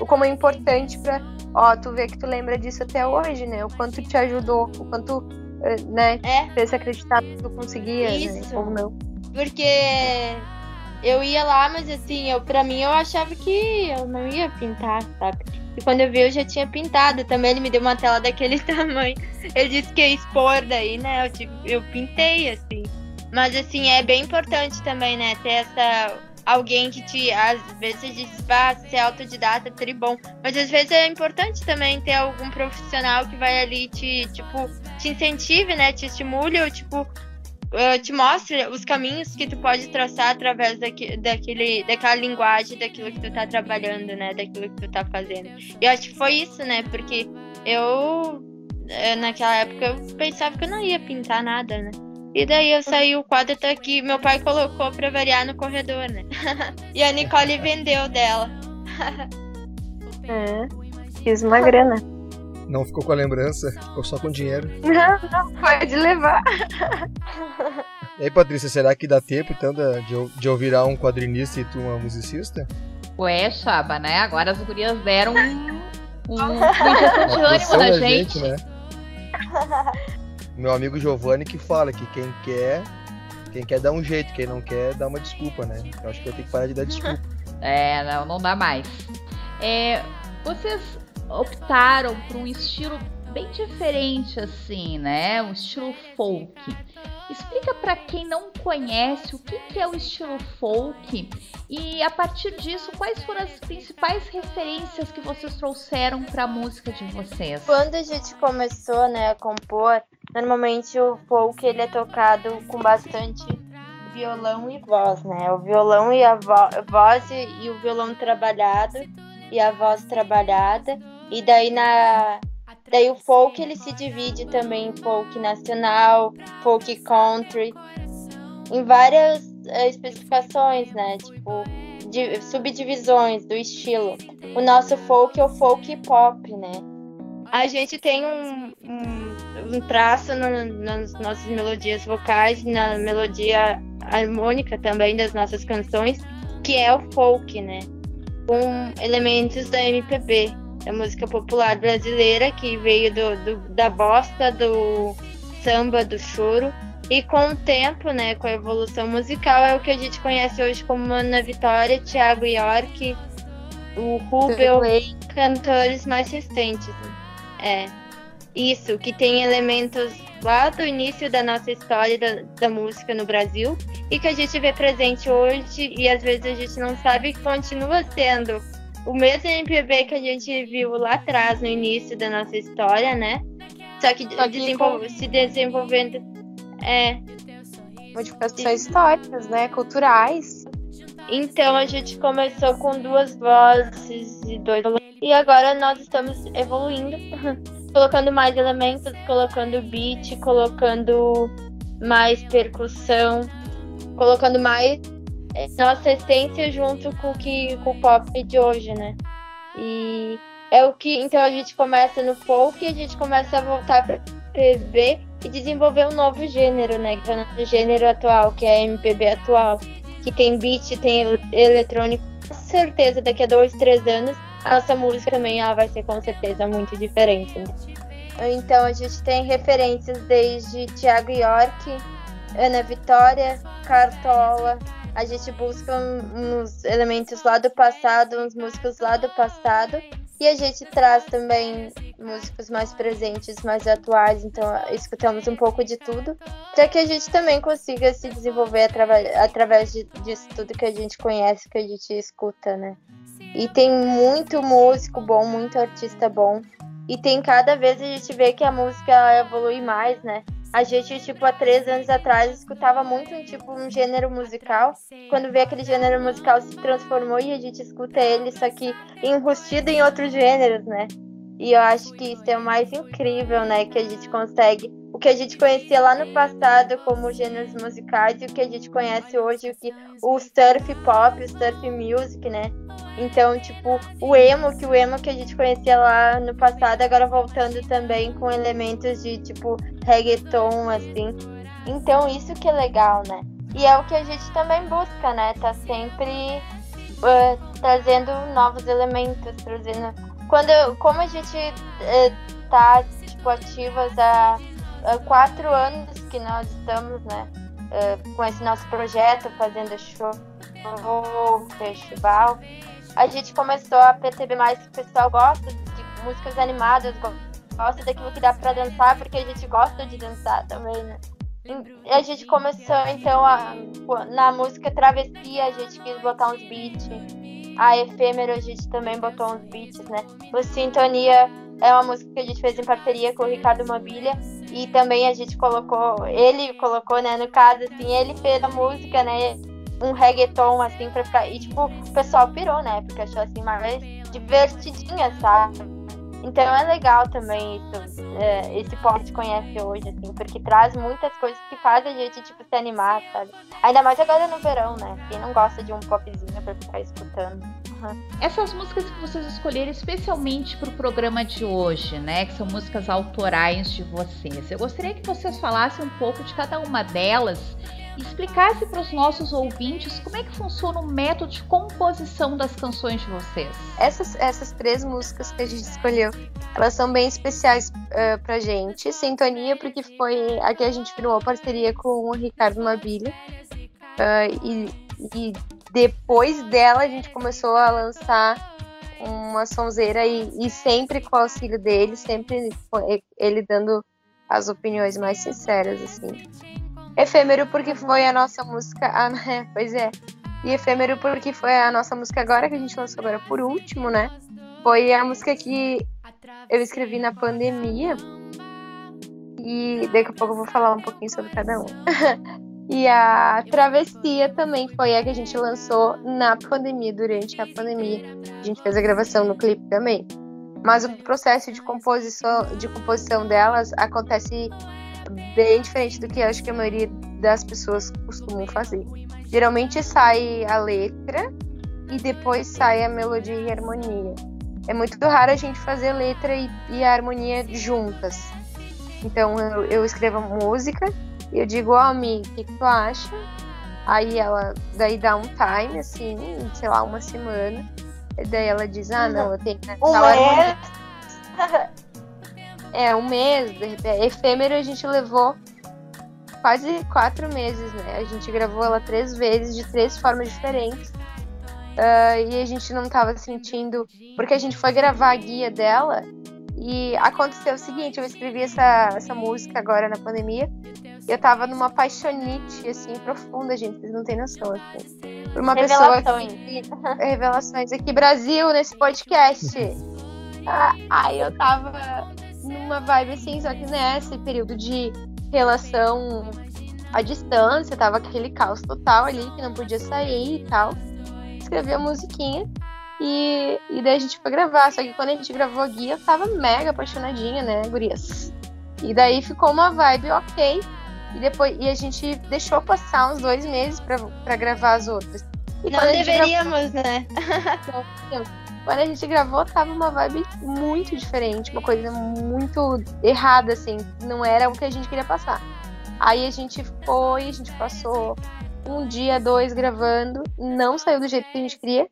O como é importante pra. Ó, tu vê que tu lembra disso até hoje, né? O quanto te ajudou, o quanto, né,
É,
fez acreditar que tu conseguia,
Isso.
né? Ou não.
porque eu ia lá, mas assim, eu, pra mim eu achava que eu não ia pintar, sabe? E quando eu vi, eu já tinha pintado. Também ele me deu uma tela daquele tamanho. Ele disse que ia expor daí, né? Eu, tive- eu pintei, assim. Mas assim, é bem importante também, né? Ter essa. Alguém que te. Às vezes diz, ah, ser autodidata, tribom. Mas às vezes é importante também ter algum profissional que vai ali te, tipo, te incentive, né? Te estimule, ou tipo, uh, te mostra os caminhos que tu pode traçar através daquele, daquela linguagem, daquilo que tu tá trabalhando, né? Daquilo que tu tá fazendo. E eu acho que foi isso, né? Porque eu, eh, naquela época, eu pensava que eu não ia pintar nada, né? E daí eu saí, o quadro tá aqui, meu pai colocou pra variar no corredor, né? e a Nicole vendeu dela.
É, fiz uma grana.
Não ficou com a lembrança, ficou só com dinheiro.
Não, não pode levar.
E aí, Patrícia, será que dá tempo então de, de eu- virar um quadrinista e tu uma musicista?
Ué, Chaba, né? Agora as gurias deram um, um, uma injeção de ânimo na
da
gente.
né? Meu amigo Giovanni que fala que quem quer, quem quer dá um jeito, quem não quer dá uma desculpa, né? Eu acho que eu tenho que parar de dar desculpa.
É, não, não dá mais. É, vocês optaram por um estilo bem diferente, assim, né? Um estilo folk. Explica pra quem não conhece o que, que é o estilo folk e a partir disso quais foram as principais referências que vocês trouxeram pra música de vocês.
Quando a gente começou, né, a compor, normalmente o folk ele é tocado com bastante violão e voz, né? O violão e a vo- voz e, e o violão trabalhado e a voz trabalhada. E daí na daí o folk ele se divide também em folk nacional, folk country, em várias eh, especificações, né? Tipo de- subdivisões do estilo. O nosso folk é o folk pop, né? A gente tem um, um, um traço no- nas nossas melodias vocais, na melodia harmônica também das nossas canções, que é o folk, né? Com elementos da MPB, da música popular brasileira, que veio do, do- da bossa, do samba, do choro. E com o tempo, né, com a evolução musical, é o que a gente conhece hoje como Ana Vitória, Thiago York, o Rubel, cantores mais recentes. né? É. Isso, que tem elementos lá do início da nossa história da, da música no Brasil e que a gente vê presente hoje e às vezes a gente não sabe que continua sendo o mesmo MPB que a gente viu lá atrás, no início da nossa história, né? Só que,
Só que
desenvol- se desenvolvendo. É.
Modificações históricas, né? Culturais.
Então a gente começou com duas vozes e dois. E agora nós estamos evoluindo, colocando mais elementos, colocando beat, colocando mais percussão, colocando mais eh, nossa essência junto com o que com o pop de hoje, né? E é o que então a gente começa no folk e a gente começa a voltar para MPB e desenvolver um novo gênero, né? Que é o nosso gênero atual, que é a MPB atual que tem beat, tem el- eletrônico. Com certeza, daqui a dois, três anos, a nossa música também ela vai ser com certeza muito diferente. Então a gente tem referências desde Thiago York, Ana Vitória, Cartola. A gente busca uns elementos lá do passado, uns músicos lá do passado. E a gente traz também músicos mais presentes, mais atuais, então escutamos um pouco de tudo para que a gente também consiga se desenvolver atrava- através de, disso tudo que a gente conhece, que a gente escuta, né? E tem muito músico bom, muito artista bom. E tem cada vez a gente vê que a música evolui mais, né? A gente, tipo, há três anos atrás, escutava muito um tipo um gênero musical. Quando vê aquele gênero musical se transformou e a gente escuta ele, só que enrustido em outros gêneros, né? E eu acho que isso é o mais incrível, né? Que a gente consegue. O que a gente conhecia lá no passado como gêneros musicais e o que a gente conhece hoje, o que o surf pop, o surf music, né? Então, tipo, o emo, que o emo que a gente conhecia lá no passado, agora voltando também com elementos de tipo reggaeton, assim. Então, isso que é legal, né? E é o que a gente também busca, né? Tá sempre uh, trazendo novos elementos, trazendo. Quando, como a gente uh, tá tipo, ativas há, quatro anos que nós estamos, né? Uh, com esse nosso projeto, fazendo show, festival, a gente começou a perceber mais que o pessoal gosta de músicas animadas, gosta daquilo que dá pra dançar, porque a gente gosta de dançar também, né? E a gente começou então a, na música Travessia, a gente quis botar uns beats. A Efêmero a gente também botou uns beats, né? O Sintonia é uma música que a gente fez em parceria com o Ricardo Mabilha. E também a gente colocou, ele colocou, né, no caso, assim, ele fez a música, né, um reggaeton, assim, pra ficar. E, tipo, o pessoal pirou, né? Porque achou assim mais divertidinha, sabe? Então é legal também isso, é, esse pop que conhece hoje, assim, porque traz muitas coisas que fazem a gente, tipo, se animar, sabe? Ainda mais agora no verão, né? Quem não gosta de um popzinho pra ficar escutando.
Essas músicas que vocês escolheram especialmente para o programa de hoje, né? Que são músicas autorais de vocês. Eu gostaria que vocês falassem um pouco de cada uma delas e explicasse para os nossos ouvintes como é que funciona o método de composição das canções de vocês.
Essas, essas três músicas que a gente escolheu, elas são bem especiais uh, pra gente. Sintonia, porque foi a que a gente firmou parceria com o Ricardo Mabilha. Uh, e, e depois dela a gente começou a lançar uma sonzeira e, e sempre com o auxílio dele, sempre ele dando as opiniões mais sinceras, assim. Efêmero porque foi a nossa música. Ah, né? Pois é. E efêmero porque foi a nossa música agora, que a gente lançou agora por último, né? Foi a música que eu escrevi na pandemia. E daqui a pouco eu vou falar um pouquinho sobre cada um. e a Travessia também foi a que a gente lançou na pandemia, durante a pandemia. A gente fez a gravação no clipe também. Mas o processo de composição, de composição delas acontece bem diferente do que acho que a maioria das pessoas costumam fazer. Geralmente sai a letra e depois sai a melodia e a harmonia. É muito raro a gente fazer letra e, e a harmonia juntas. Então eu, eu escrevo a música e eu digo, ó, oh, Mi, o que, que tu acha? Aí ela daí dá um time, assim, sei lá, uma semana. E daí ela diz, ah, não, eu tenho que
um harmonia.
É, um mês, efêmero a gente levou quase quatro meses, né? A gente gravou ela três vezes, de três formas diferentes. Uh, e a gente não tava sentindo. Porque a gente foi gravar a guia dela e aconteceu o seguinte: eu escrevi essa, essa música agora na pandemia. Eu tava numa paixonite, assim, profunda, gente. Vocês não têm noção, assim. Por uma
Revelações.
pessoa que. Revelações aqui, Brasil, nesse podcast. Ah, aí eu tava numa vibe assim, só que nesse período de relação à distância, tava aquele caos total ali, que não podia sair e tal. Escrevi a musiquinha e, e daí a gente foi gravar. Só que quando a gente gravou a guia, eu tava mega apaixonadinha, né, gurias? E daí ficou uma vibe ok. E depois e a gente deixou passar uns dois meses para gravar as outras. E
não deveríamos, gravou... né?
Quando a gente gravou, tava uma vibe muito diferente, uma coisa muito errada, assim. Não era o que a gente queria passar. Aí a gente foi, a gente passou um dia, dois gravando, não saiu do jeito que a gente queria.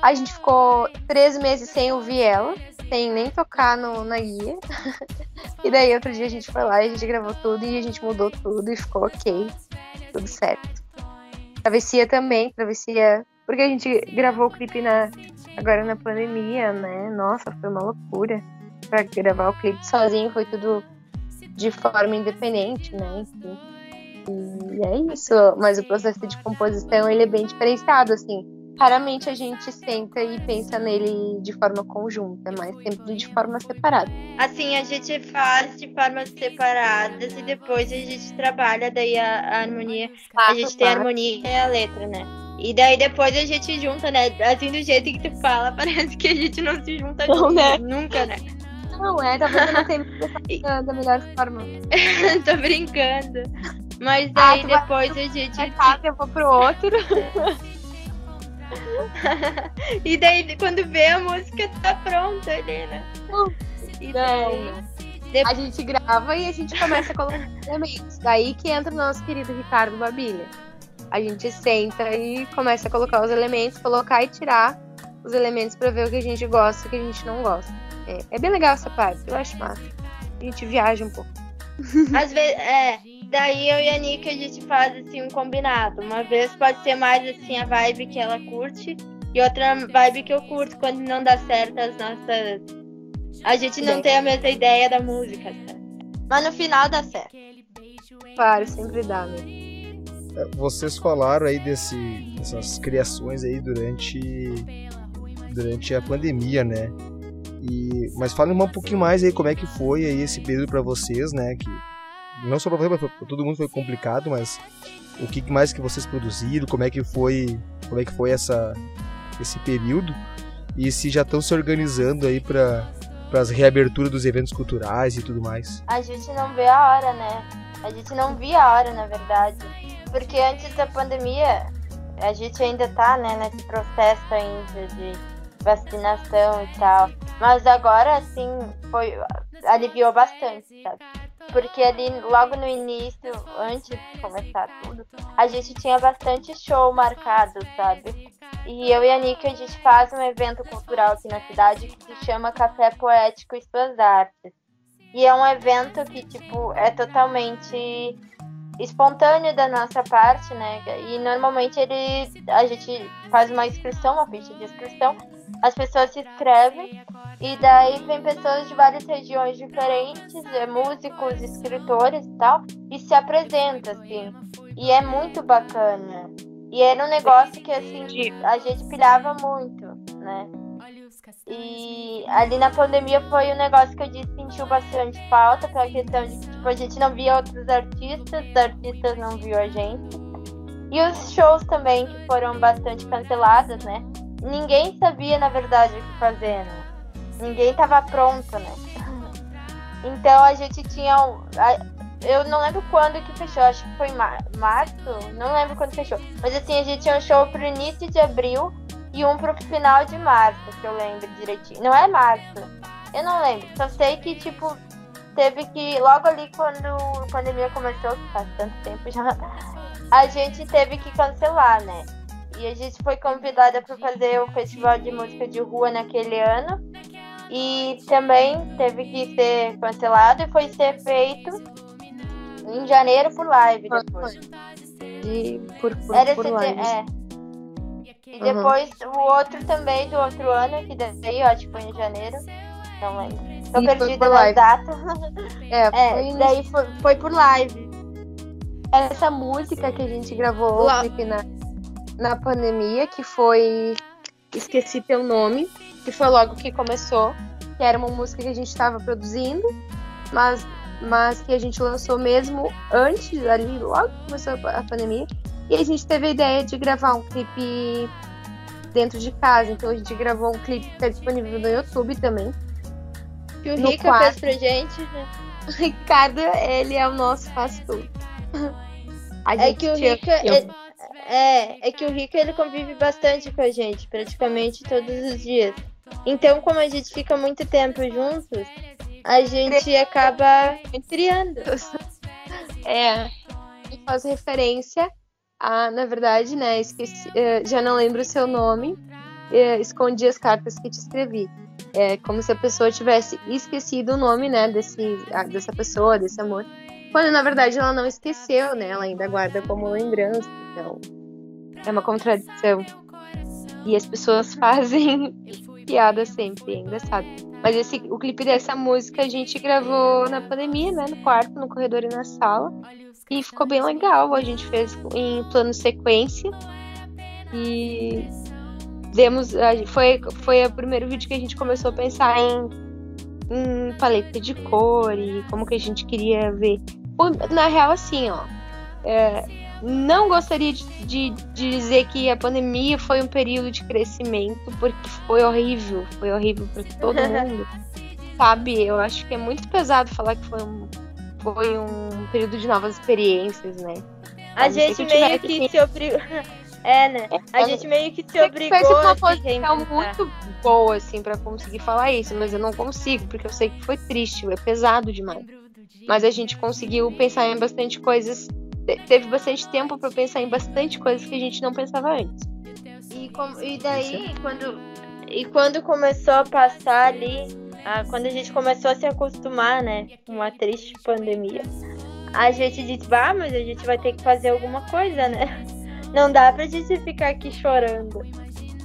A gente ficou três meses sem ouvir ela, sem nem tocar no, na guia. e daí outro dia a gente foi lá e a gente gravou tudo e a gente mudou tudo e ficou ok. Tudo certo. Travessia também, travessia. Porque a gente gravou o clipe na, agora na pandemia, né? Nossa, foi uma loucura. Pra gravar o clipe sozinho foi tudo de forma independente, né? Enfim. E é isso. Mas o processo de composição ele é bem diferenciado, assim. Raramente a gente senta e pensa nele de forma conjunta, mas sempre de forma separada.
Assim, a gente faz de formas separadas e depois a gente trabalha daí a, a harmonia. Claro, a gente claro. tem a harmonia e a letra, né? E daí depois a gente junta, né? Assim, do jeito que tu fala, parece que a gente não se junta
não,
né? nunca, né?
Não, é, talvez eu não tenha da, melhor forma.
Tô brincando. Mas ah, daí ah, depois vai, a gente.
Vai, eu vou pro outro.
E daí quando vê a música tá pronta ali, né?
E daí. Depois... A gente grava e a gente começa a colocar elementos. Daí que entra o nosso querido Ricardo Babilha a gente senta e começa a colocar os elementos, colocar e tirar os elementos para ver o que a gente gosta e o que a gente não gosta. É, é, bem legal essa parte, eu acho massa. A gente viaja um pouco.
Às vezes, é, daí eu e a Nika a gente faz assim um combinado. Uma vez pode ser mais assim a vibe que ela curte e outra vibe que eu curto quando não dá certo as nossas. A gente não tem a mesma ideia da música, tá? mas no final dá certo.
Claro, sempre dá, né?
vocês falaram aí desse, dessas criações aí durante, durante a pandemia, né? E, mas fale um pouquinho mais aí como é que foi aí esse período para vocês, né? Que não só para mas para todo mundo foi complicado, mas o que mais que vocês produziram, como é que foi, como é que foi essa esse período e se já estão se organizando aí para para as reaberturas dos eventos culturais e tudo mais.
A gente não vê a hora, né? A gente não via a hora, na verdade, porque antes da pandemia a gente ainda tá, né, nesse processo ainda de vacinação e tal. Mas agora, assim, foi aliviou bastante, sabe? Porque ali, logo no início, antes de começar tudo, a gente tinha bastante show marcado, sabe? E eu e a Nika, a gente faz um evento cultural aqui na cidade que se chama Café Poético e Suas Artes. E é um evento que, tipo, é totalmente espontâneo da nossa parte, né? E normalmente ele a gente faz uma inscrição, uma ficha de inscrição, as pessoas se inscrevem e daí vem pessoas de várias regiões diferentes, é, músicos, escritores e tal, e se apresenta assim. E é muito bacana. E era um negócio que assim a gente pilhava muito, né? E ali na pandemia foi um negócio que a gente sentiu bastante falta pela questão de tipo, a gente não via outros artistas, os artistas não viam a gente. E os shows também que foram bastante cancelados, né? Ninguém sabia, na verdade, o que fazer, né? Ninguém estava pronto, né? Então a gente tinha. Eu não lembro quando que fechou, acho que foi março, não lembro quando fechou. Mas assim, a gente tinha um show pro início de abril e um pro final de março, que eu lembro direitinho. Não é março, eu não lembro. Só sei que, tipo, teve que. Logo ali quando a pandemia começou, que faz tanto tempo já, a gente teve que cancelar, né? E a gente foi convidada para fazer o festival de música de rua naquele ano. E também teve que ser cancelado e foi ser feito em janeiro por live depois.
De, por, por,
Era
por live.
é. E depois o outro também do outro ano, que daí que foi em janeiro. Não lembro. Tô
E
perdida
live.
datas.
É,
É,
foi
daí foi, foi por live.
essa música que a gente gravou na, na pandemia, que foi Esqueci Teu Nome, que foi logo que começou, que era uma música que a gente estava produzindo, mas, mas que a gente lançou mesmo antes, ali, logo que começou a pandemia. E a gente teve a ideia de gravar um clipe dentro de casa, então a gente gravou um clipe que está disponível no YouTube também.
Que o Rica
quarto.
fez pra gente.
O Ricardo, ele é o nosso faz tudo.
É que o. Rica. ele- É, é que o Rica ele convive bastante com a gente, praticamente todos os dias. Então, como a gente fica muito tempo juntos, a gente acaba criando.
É, e faz referência a, na verdade, né, esqueci, eh, já não lembro o seu nome, eh, escondi as cartas que te escrevi. É como se a pessoa tivesse esquecido o nome, né, desse, ah, dessa pessoa, desse amor. Quando, na verdade, ela não esqueceu, né, ela ainda guarda como lembrança. Então, é uma contradição. E as pessoas fazem piada sempre, é engraçado. Mas esse, o clipe dessa música a gente gravou na pandemia, né? No quarto, no corredor e na sala. E ficou bem legal. A gente fez em plano sequência. E demos. Foi, foi o primeiro vídeo que a gente começou a pensar em, em paleta de cor e como que a gente queria ver. Na real, assim, ó. é, não gostaria de, de- de dizer que a pandemia foi um período de crescimento, porque foi horrível, foi horrível para todo mundo. Sabe? Eu acho que é muito pesado falar que foi um, foi um período de novas experiências, né?
A
A
gente
que
meio
tivesse
que se obrigou. É, né? A
É,
gente meio que se
que
obrigou a
uma posição muito boa, assim, pra conseguir falar isso, mas eu não consigo, porque eu sei que foi triste, é pesado demais. Mas a gente conseguiu pensar em bastante coisas, te- teve bastante tempo pra pensar em bastante coisas que a gente não pensava antes.
E, com- e daí, quando, e quando começou a passar ali, a- quando a gente começou a se acostumar, né, com uma triste pandemia, a gente disse, bah, mas a gente vai ter que fazer alguma coisa, né? Não dá pra gente ficar aqui chorando.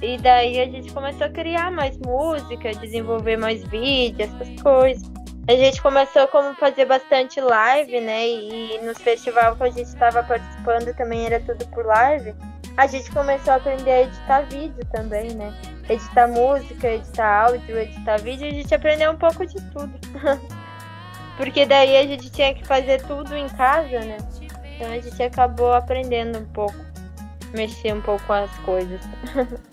E daí a gente começou a criar mais música, desenvolver mais vídeos, essas coisas. A gente começou como fazer bastante live, né? E nos festivais que a gente estava participando também era tudo por live a gente começou a aprender a editar vídeo também, né? Editar música, editar áudio, editar vídeo, a gente aprendeu um pouco de tudo. Porque daí a gente tinha que fazer tudo em casa, né? Então a gente acabou aprendendo um pouco, mexer um pouco com as coisas.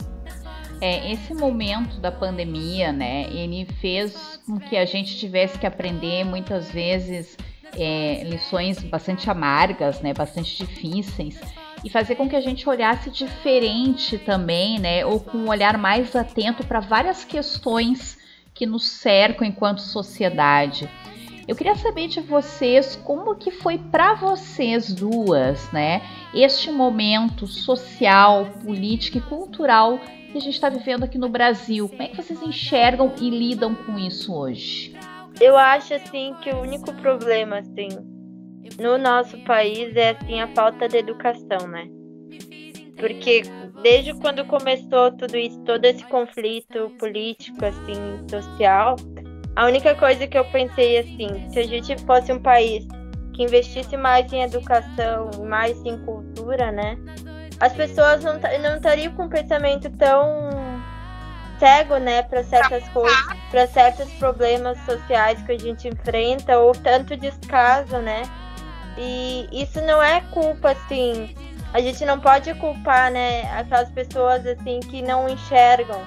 É, esse momento da pandemia, né, ele fez com que a gente tivesse que aprender muitas vezes é, lições bastante amargas, né, bastante difíceis, e fazer com que a gente olhasse diferente também, né, ou com um olhar mais atento para várias questões que nos cercam enquanto sociedade. Eu queria saber de vocês como que foi para vocês duas, né, este momento social, político e cultural que a gente está vivendo aqui no Brasil. Como é que vocês enxergam e lidam com isso hoje?
Eu acho assim que o único problema assim no nosso país é assim a falta de educação, né? Porque desde quando começou tudo isso, todo esse conflito político assim, social, a única coisa que eu pensei assim, se a gente fosse um país que investisse mais em educação, mais em cultura, né? As pessoas não não estariam com um pensamento tão cego, né, para certas coisas, para certos problemas sociais que a gente enfrenta ou tanto descaso, né? E isso não é culpa assim. A gente não pode culpar, né, aquelas pessoas assim que não enxergam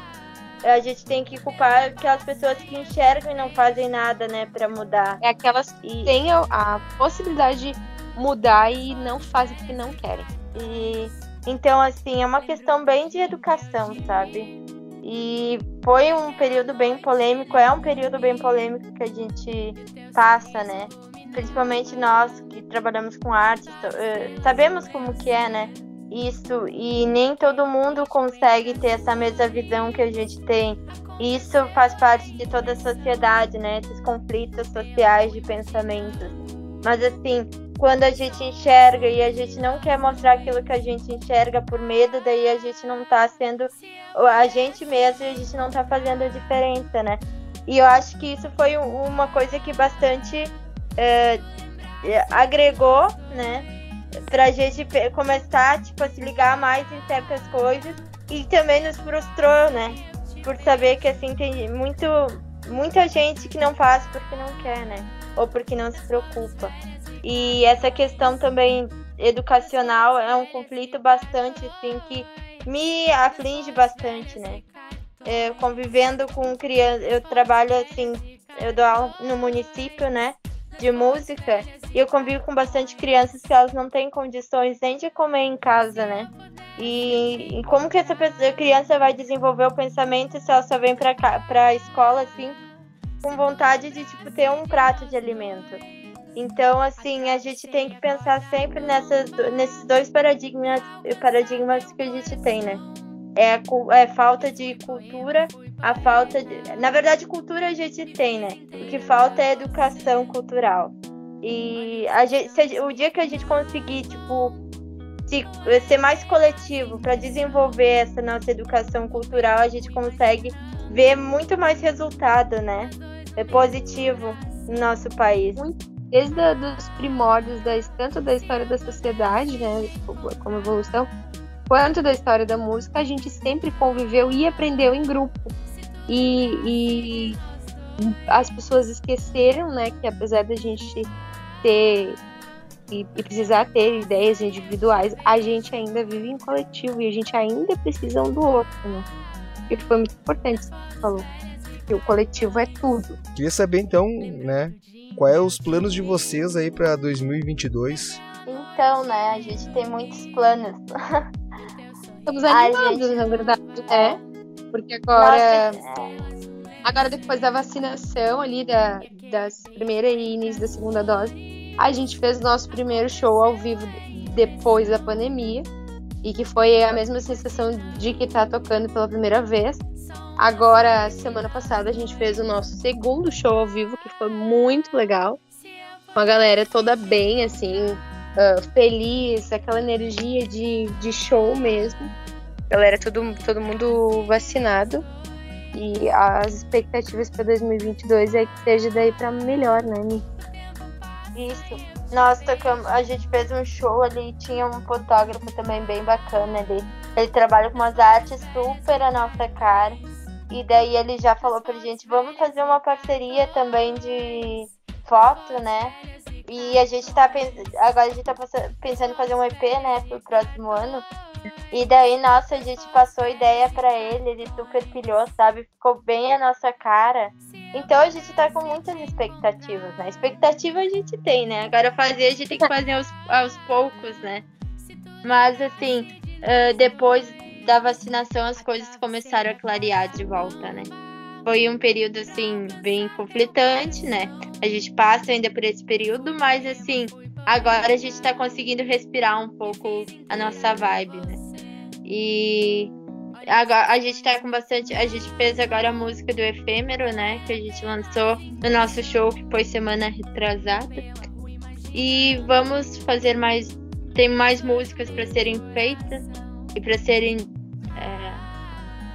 a gente tem que culpar aquelas pessoas que enxergam e não fazem nada, né, para mudar.
É aquelas que e... têm a, possibilidade de mudar e não fazem porque não querem.
E então assim, é uma questão bem de educação, sabe? E foi um período bem polêmico, é um período bem polêmico que a gente passa, né? Principalmente nós que trabalhamos com arte, eh, sabemos como que é, né? isso e nem todo mundo consegue ter essa mesma visão que a gente tem. Isso faz parte de toda a sociedade, né? Esses conflitos sociais de pensamentos. Mas assim, quando a gente enxerga e a gente não quer mostrar aquilo que a gente enxerga por medo, daí a gente não tá sendo a gente mesmo e a gente não tá fazendo a diferença, né? E eu acho que isso foi uma coisa que bastante é, agregou, né? pra gente começar tipo, a se ligar mais em certas coisas e também nos frustrou, né? Por saber que assim tem muito, muita gente que não faz porque não quer, né? Ou porque não se preocupa. E essa questão também educacional é um conflito bastante assim que me aflige bastante, né? É, convivendo com crianças, eu trabalho assim, eu dou aula no município, né? De música e eu convivo com bastante crianças que elas não têm condições nem de comer em casa, né? E, e como que essa pessoa, criança vai desenvolver o pensamento se ela só vem para a escola assim com vontade de tipo ter um prato de alimento? Então, assim, a gente tem que pensar sempre nessas, nesses dois paradigmas, paradigmas que a gente tem, né? É a é falta de cultura a falta de. Na verdade, cultura a gente tem, né? O que falta é educação cultural. E a gente, se, o dia que a gente conseguir, tipo, se, ser mais coletivo para desenvolver essa nossa educação cultural, a gente consegue ver muito mais resultado, né? É positivo no nosso país.
Desde os primórdios, da, tanto da história da sociedade, né, como evolução, quanto da história da música, a gente sempre conviveu e aprendeu em grupo e, e as pessoas esqueceram, né, que apesar da gente ter e, e, precisar ter ideias individuais, a gente ainda vive em coletivo e a gente ainda precisa um do outro, né? E foi muito importante isso que você falou. Que o coletivo é tudo.
Queria saber então, né, quais é os planos de vocês aí para 2022?
Então, né, a gente tem muitos planos.
Estamos animados, gente... na verdade. É. Porque agora. Agora, depois da vacinação ali, da, das primeira e início da segunda dose, a gente fez o nosso primeiro show ao vivo depois da pandemia. E que foi a mesma sensação de que tá tocando pela primeira vez. Agora, semana passada, a gente fez o nosso segundo show ao vivo, que foi muito legal. Com a galera toda bem, assim, uh, feliz, aquela energia de, de show mesmo galera, todo, todo mundo vacinado. E as expectativas para 2022 é que seja daí para melhor, né, Mi?
Isso. Nós tocamos, a gente fez um show ali, tinha um fotógrafo também bem bacana ali. Ele trabalha com umas artes super a nossa cara. E daí ele já falou pra gente, vamos fazer uma parceria também de foto, né? E a gente tá agora a gente tá pensando em fazer um EP, né, pro próximo ano. E daí, nossa, a gente passou ideia para ele, ele super pilhou, sabe? Ficou bem a nossa cara. Então a gente tá com muitas expectativas, né? Expectativa a gente tem, né? Agora fazer a gente tem que fazer aos, aos poucos, né? Mas assim, uh, depois da vacinação as coisas começaram a clarear de volta, né? Foi um período assim bem conflitante, né? A gente passa ainda por esse período, mas assim, agora a gente tá conseguindo respirar um pouco a nossa vibe, né? E agora a gente tá com bastante. A gente fez agora a música do Efêmero, né? Que a gente lançou no nosso show, que foi semana retrasada. E vamos fazer mais. Tem mais músicas para serem feitas e para serem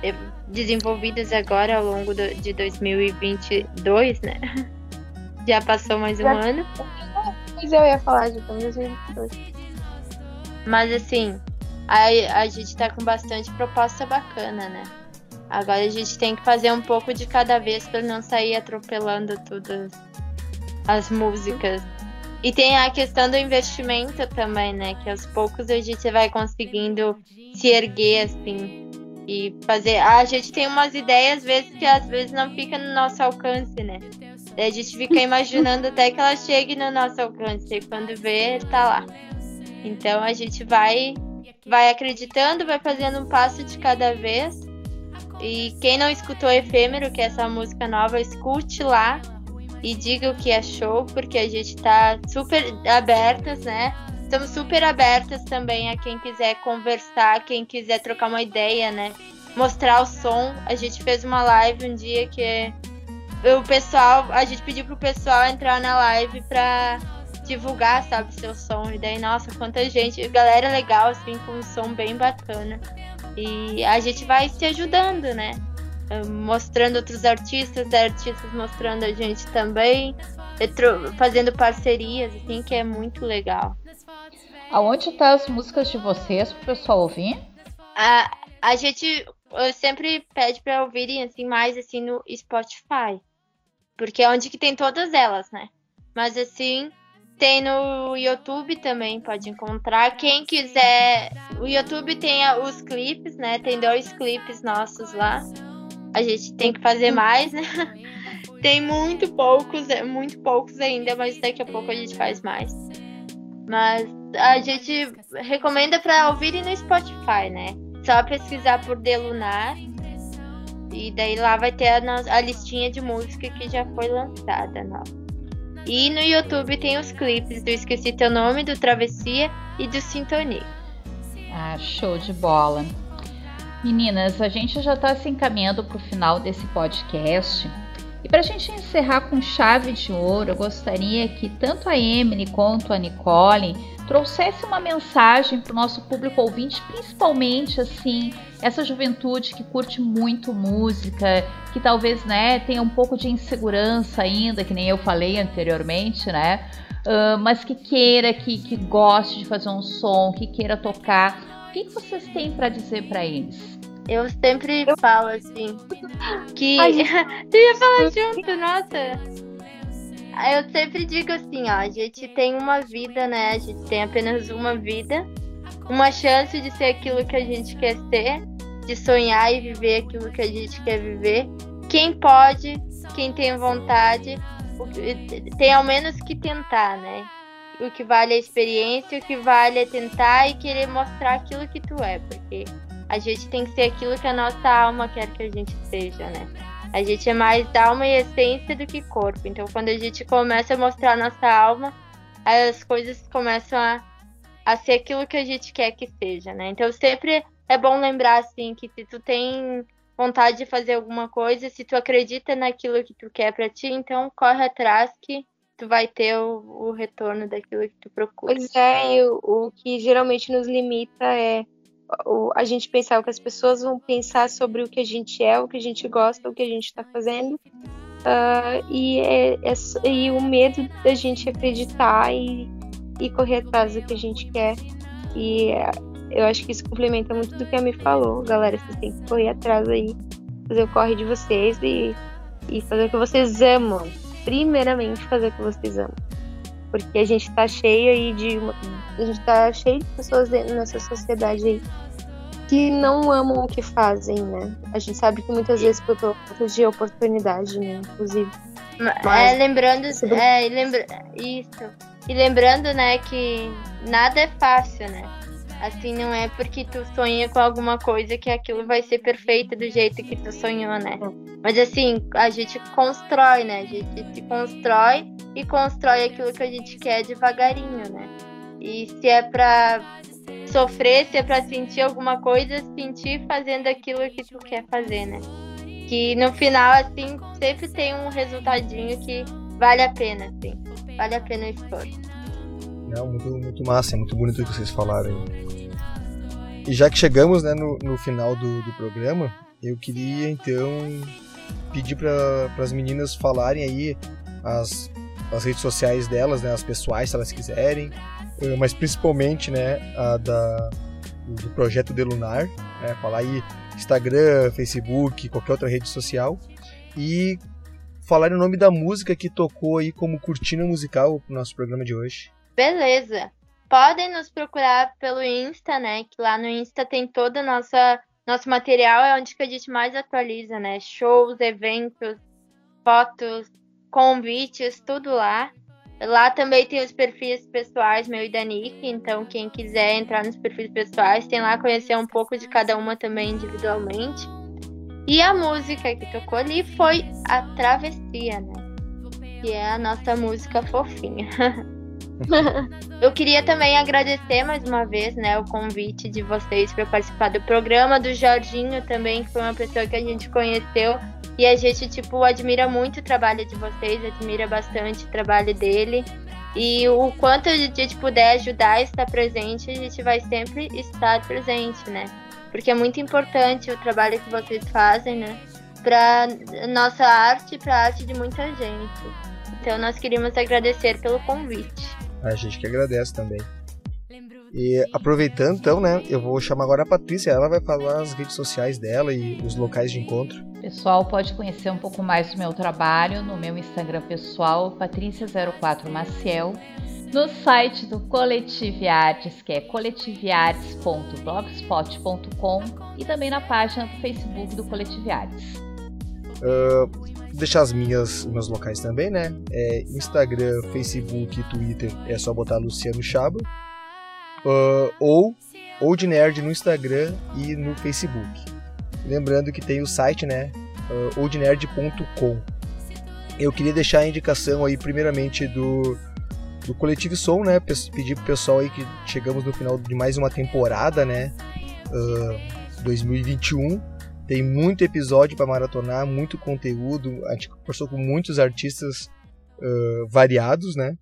é, desenvolvidas agora ao longo do, de 2022, né? Já passou mais um ano.
Mas eu ia falar de 2022.
Mas assim, a, a gente tá com bastante proposta bacana, né? Agora a gente tem que fazer um pouco de cada vez para não sair atropelando todas as músicas. E tem a questão do investimento também, né? Que aos poucos a gente vai conseguindo se erguer assim e fazer. A gente tem umas ideias às vezes que às vezes não fica no nosso alcance, né? a gente fica imaginando até que ela chegue no nosso alcance e quando vê, tá lá. Então a gente vai vai acreditando, vai fazendo um passo de cada vez. E quem não escutou Efêmero, que é essa música nova, escute lá e diga o que achou, porque a gente tá super abertas, né? Estamos super abertas também a quem quiser conversar, quem quiser trocar uma ideia, né? Mostrar o som. A gente fez uma live um dia que o pessoal, a gente pediu pro pessoal entrar na live pra divulgar, sabe, seu som. E daí, nossa, quanta gente, galera legal, assim, com um som bem bacana. E a gente vai se ajudando, né? Mostrando outros artistas, artistas mostrando a gente também, fazendo parcerias, assim, que é muito legal.
Aonde tá as músicas de vocês pro pessoal ouvir?
A, a gente sempre pede para ouvirem assim mais assim no Spotify. Porque é onde que tem todas elas, né? Mas assim, tem no YouTube também, pode encontrar. Quem quiser, o YouTube tem os clipes, né? Tem dois clipes nossos lá. A gente tem que fazer mais, né? Tem muito poucos, é, muito poucos ainda, mas daqui a pouco a gente faz mais. Mas a gente recomenda para ouvirem no Spotify, né? Só pesquisar por Delunar. E daí lá vai ter a, a listinha de música que já foi lançada nova. E no YouTube tem os clipes do Esqueci Teu Nome, do Travessia e do Sintonia.
Ah, show de bola. Meninas, a gente já está se encaminhando para o final desse podcast. E para a gente encerrar com chave de ouro, eu gostaria que tanto a Emily quanto a Nicole trouxesse uma mensagem para o nosso público ouvinte, principalmente assim, essa juventude que curte muito música, que talvez né, tenha um pouco de insegurança ainda, que nem eu falei anteriormente, né? Uh, mas que queira, que, que goste de fazer um som, que queira tocar. O que, que vocês têm para dizer para eles?
Eu sempre falo assim que. Ai, tu ia falar junto, nossa! Eu sempre digo assim, ó, a gente tem uma vida, né? A gente tem apenas uma vida, uma chance de ser aquilo que a gente quer ser, de sonhar e viver aquilo que a gente quer viver. Quem pode, quem tem vontade, tem ao menos que tentar, né? O que vale é a experiência, o que vale é tentar e querer mostrar aquilo que tu é, porque a gente tem que ser aquilo que a nossa alma quer que a gente seja, né? A gente é mais alma e essência do que corpo. Então, quando a gente começa a mostrar a nossa alma, as coisas começam a, a ser aquilo que a gente quer que seja, né? Então, sempre é bom lembrar, assim, que se tu tem vontade de fazer alguma coisa, se tu acredita naquilo que tu quer para ti, então corre atrás que tu vai ter o, o retorno daquilo que tu procura.
Pois é, o, o que geralmente nos limita é a gente pensar o que as pessoas vão pensar sobre o que a gente é, o que a gente gosta, o que a gente está fazendo. Uh, e, é, é, e o medo da gente acreditar e, e correr atrás do que a gente quer. E eu acho que isso complementa muito do que a me falou. Galera, vocês têm que correr atrás aí, fazer o corre de vocês e, e fazer o que vocês amam. primeiramente fazer o que vocês amam. Porque a gente tá cheio aí de. A gente tá cheio de pessoas nessa sociedade aí que não amam o que fazem, né? A gente sabe que muitas vezes por falta de oportunidade, né? Inclusive.
Mas, é, lembrando. É, lembra, isso. E lembrando, né, que nada é fácil, né? Assim, não é porque tu sonha com alguma coisa que aquilo vai ser perfeito do jeito que tu sonhou, né? Mas assim, a gente constrói, né? A gente se constrói e constrói aquilo que a gente quer devagarinho, né? E se é pra sofrer, se é pra sentir alguma coisa, sentir fazendo aquilo que tu quer fazer, né? Que no final, assim, sempre tem um resultadinho que vale a pena, assim. Vale a pena o esforço.
Não, muito, muito massa, é muito bonito o que vocês falaram. E já que chegamos né, no, no final do, do programa, eu queria então pedir para as meninas falarem aí as, as redes sociais delas, né, as pessoais, se elas quiserem, mas principalmente né, a da, do projeto Delunar, né, falar aí Instagram, Facebook, qualquer outra rede social, e falar o nome da música que tocou aí como cortina musical pro nosso programa de hoje.
Beleza. Podem nos procurar pelo Insta, né? Que lá no Insta tem todo o nossa, nosso material, é onde que a gente mais atualiza, né? Shows, eventos, fotos, convites, tudo lá. Lá também tem os perfis pessoais, meu e da Nick, então quem quiser entrar nos perfis pessoais, tem lá conhecer um pouco de cada uma também individualmente. E a música que tocou ali foi a Travessia, né? Que é a nossa música fofinha. Eu queria também agradecer mais uma vez, né, o convite de vocês para participar do programa, do Jorginho também, que foi uma pessoa que a gente conheceu e a gente, tipo, admira muito o trabalho de vocês, admira bastante o trabalho dele. E o quanto a gente puder ajudar estar presente, a gente vai sempre estar presente, né? Porque é muito importante o trabalho que vocês fazem, né? Para nossa arte, para a arte de muita gente. Então nós queríamos agradecer pelo convite.
A gente que agradece também. E aproveitando então, né, eu vou chamar agora a Patrícia, ela vai falar as redes sociais dela e os locais de encontro.
Pessoal, pode conhecer um pouco mais do meu trabalho no meu Instagram pessoal, patrícia04maciel, no site do Coletive Artes, que é coletiveartes.blogspot.com e também na página do Facebook do Coletive Artes.
Uh, deixar as minhas meus locais também, né? É Instagram, Facebook e Twitter é só botar Luciano Chaba. Uh, ou Old Nerd no Instagram e no Facebook. Lembrando que tem o site, né? Uh, oldnerd.com. Eu queria deixar a indicação aí, primeiramente, do, do Coletivo Som, né? Pedir pro pessoal aí que chegamos no final de mais uma temporada, né? Uh, 2021 tem muito episódio para maratonar, muito conteúdo. A gente conversou com muitos artistas uh, variados, né?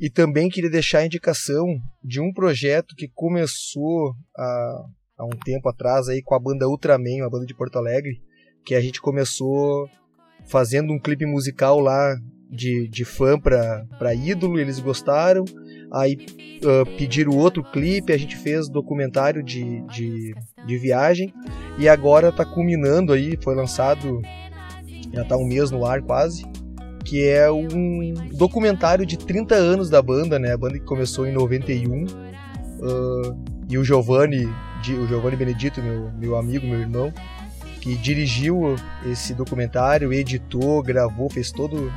E também queria deixar a indicação de um projeto que começou há, há um tempo atrás aí com a banda Ultraman, uma banda de Porto Alegre, que a gente começou fazendo um clipe musical lá de, de fã para ídolo, eles gostaram. Aí uh, pediram outro clipe, a gente fez documentário de, de, de viagem e agora está culminando aí, foi lançado já está um mês no ar quase, que é um documentário de 30 anos da banda, né? A banda que começou em 91 uh, e o Giovanni, o Giovanni Benedito, meu, meu amigo, meu irmão, que dirigiu esse documentário, editou, gravou, fez todo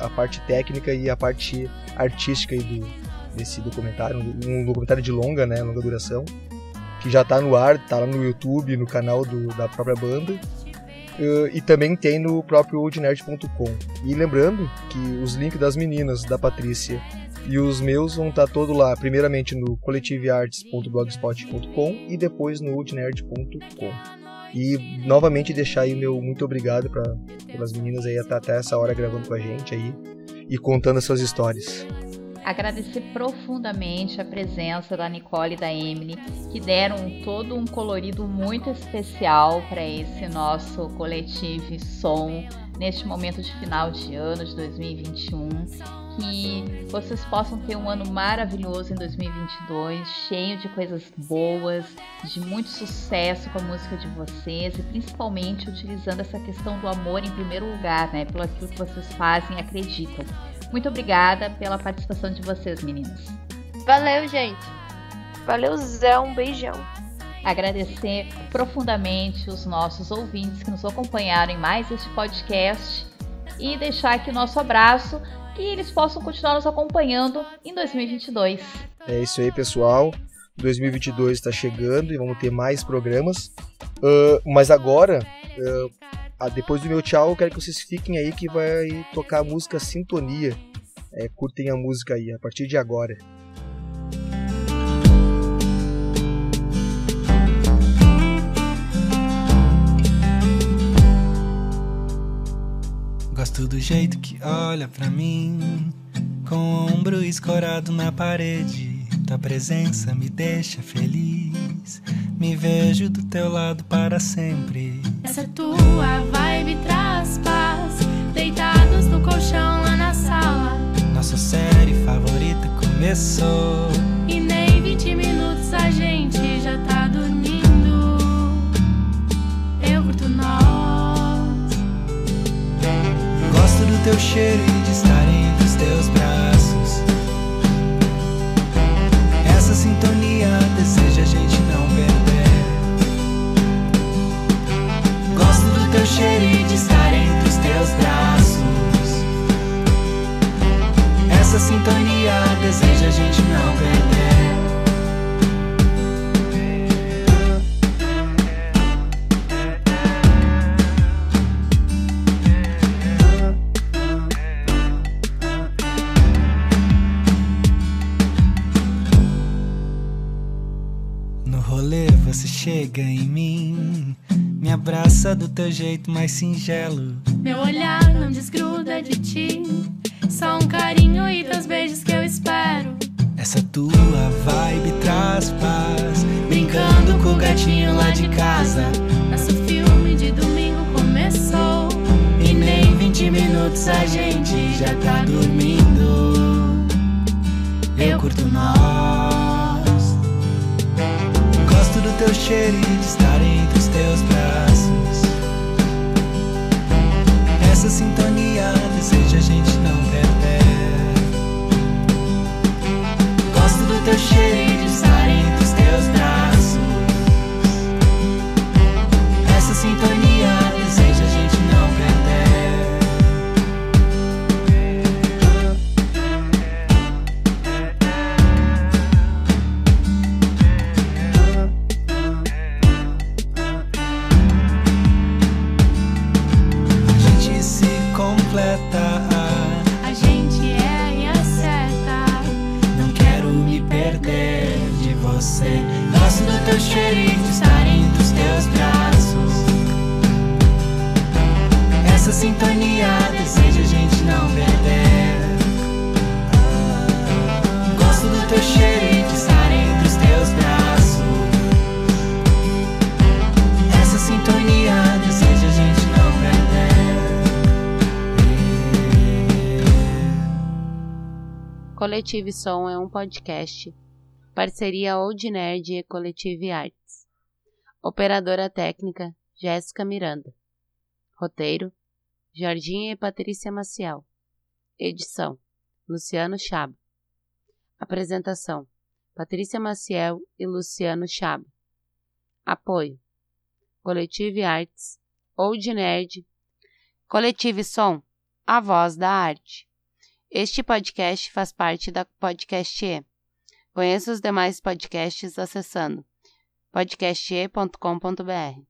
a parte técnica e a parte artística do, desse documentário, um documentário de longa, né, longa duração, que já está no ar, está lá no YouTube, no canal do, da própria banda, uh, e também tem no próprio oldnerd.com. E lembrando que os links das meninas, da Patrícia e os meus vão estar tá todo lá, primeiramente no coletivearts.blogspot.com e depois no oldnerd.com. E novamente deixar aí meu muito obrigado para pelas meninas aí até, até essa hora gravando com a gente aí e contando as suas histórias.
Agradecer profundamente a presença da Nicole e da Emily, que deram todo um colorido muito especial para esse nosso coletivo som neste momento de final de ano de 2021. Que vocês possam ter um ano maravilhoso em 2022, cheio de coisas boas, de muito sucesso com a música de vocês e principalmente utilizando essa questão do amor em primeiro lugar, né? Pelo aquilo que vocês fazem e acreditam. Muito obrigada pela participação de vocês, meninas.
Valeu, gente.
Valeu, Zé, um beijão.
Agradecer profundamente os nossos ouvintes que nos acompanharam em mais este podcast e deixar aqui o nosso abraço que eles possam continuar nos acompanhando em 2022.
É isso aí, pessoal. 2022 está chegando e vamos ter mais programas. Uh, mas agora, uh, depois do meu tchau, eu quero que vocês fiquem aí que vai tocar a música Sintonia. É, curtem a música aí a partir de agora.
Gosto do jeito que olha pra mim, com o ombro escorado na parede. Tua presença me deixa feliz. Me vejo do teu lado para sempre.
Essa tua vibe traz paz. Deitados no colchão lá na sala.
Nossa série favorita começou.
E nem 20 minutos a gente já tá dormindo. Eu curto nós.
Gosto do teu cheiro e de estar entre os teus braços. Deseja a gente não perder. Gosto do teu cheiro e de estar entre os teus braços. Essa sintonia deseja a gente não perder. Chega em mim, me abraça do teu jeito mais singelo.
Meu olhar não desgruda de ti. Só um carinho e teus beijos que eu espero.
Essa tua vibe traz paz, brincando com o gatinho lá de casa.
Nosso filme de domingo começou.
E nem 20 minutos a gente já tá dormindo. Eu curto nós. Gosto do teu cheiro e de estar entre os teus braços. Essa sintonia deseja a gente não perder. Gosto do teu cheiro e de estar entre os teus braços.
Coletive Som é um podcast. Parceria Old Nerd e Coletive Arts. Operadora técnica Jéssica Miranda. Roteiro Jorginho e Patrícia Maciel. Edição Luciano Chaba. Apresentação Patrícia Maciel e Luciano Chaba. Apoio Coletive Arts, Old Nerd, Coletive Som, a voz da arte. Este podcast faz parte da Podcast E. Conheça os demais podcasts acessando podcaste.com.br.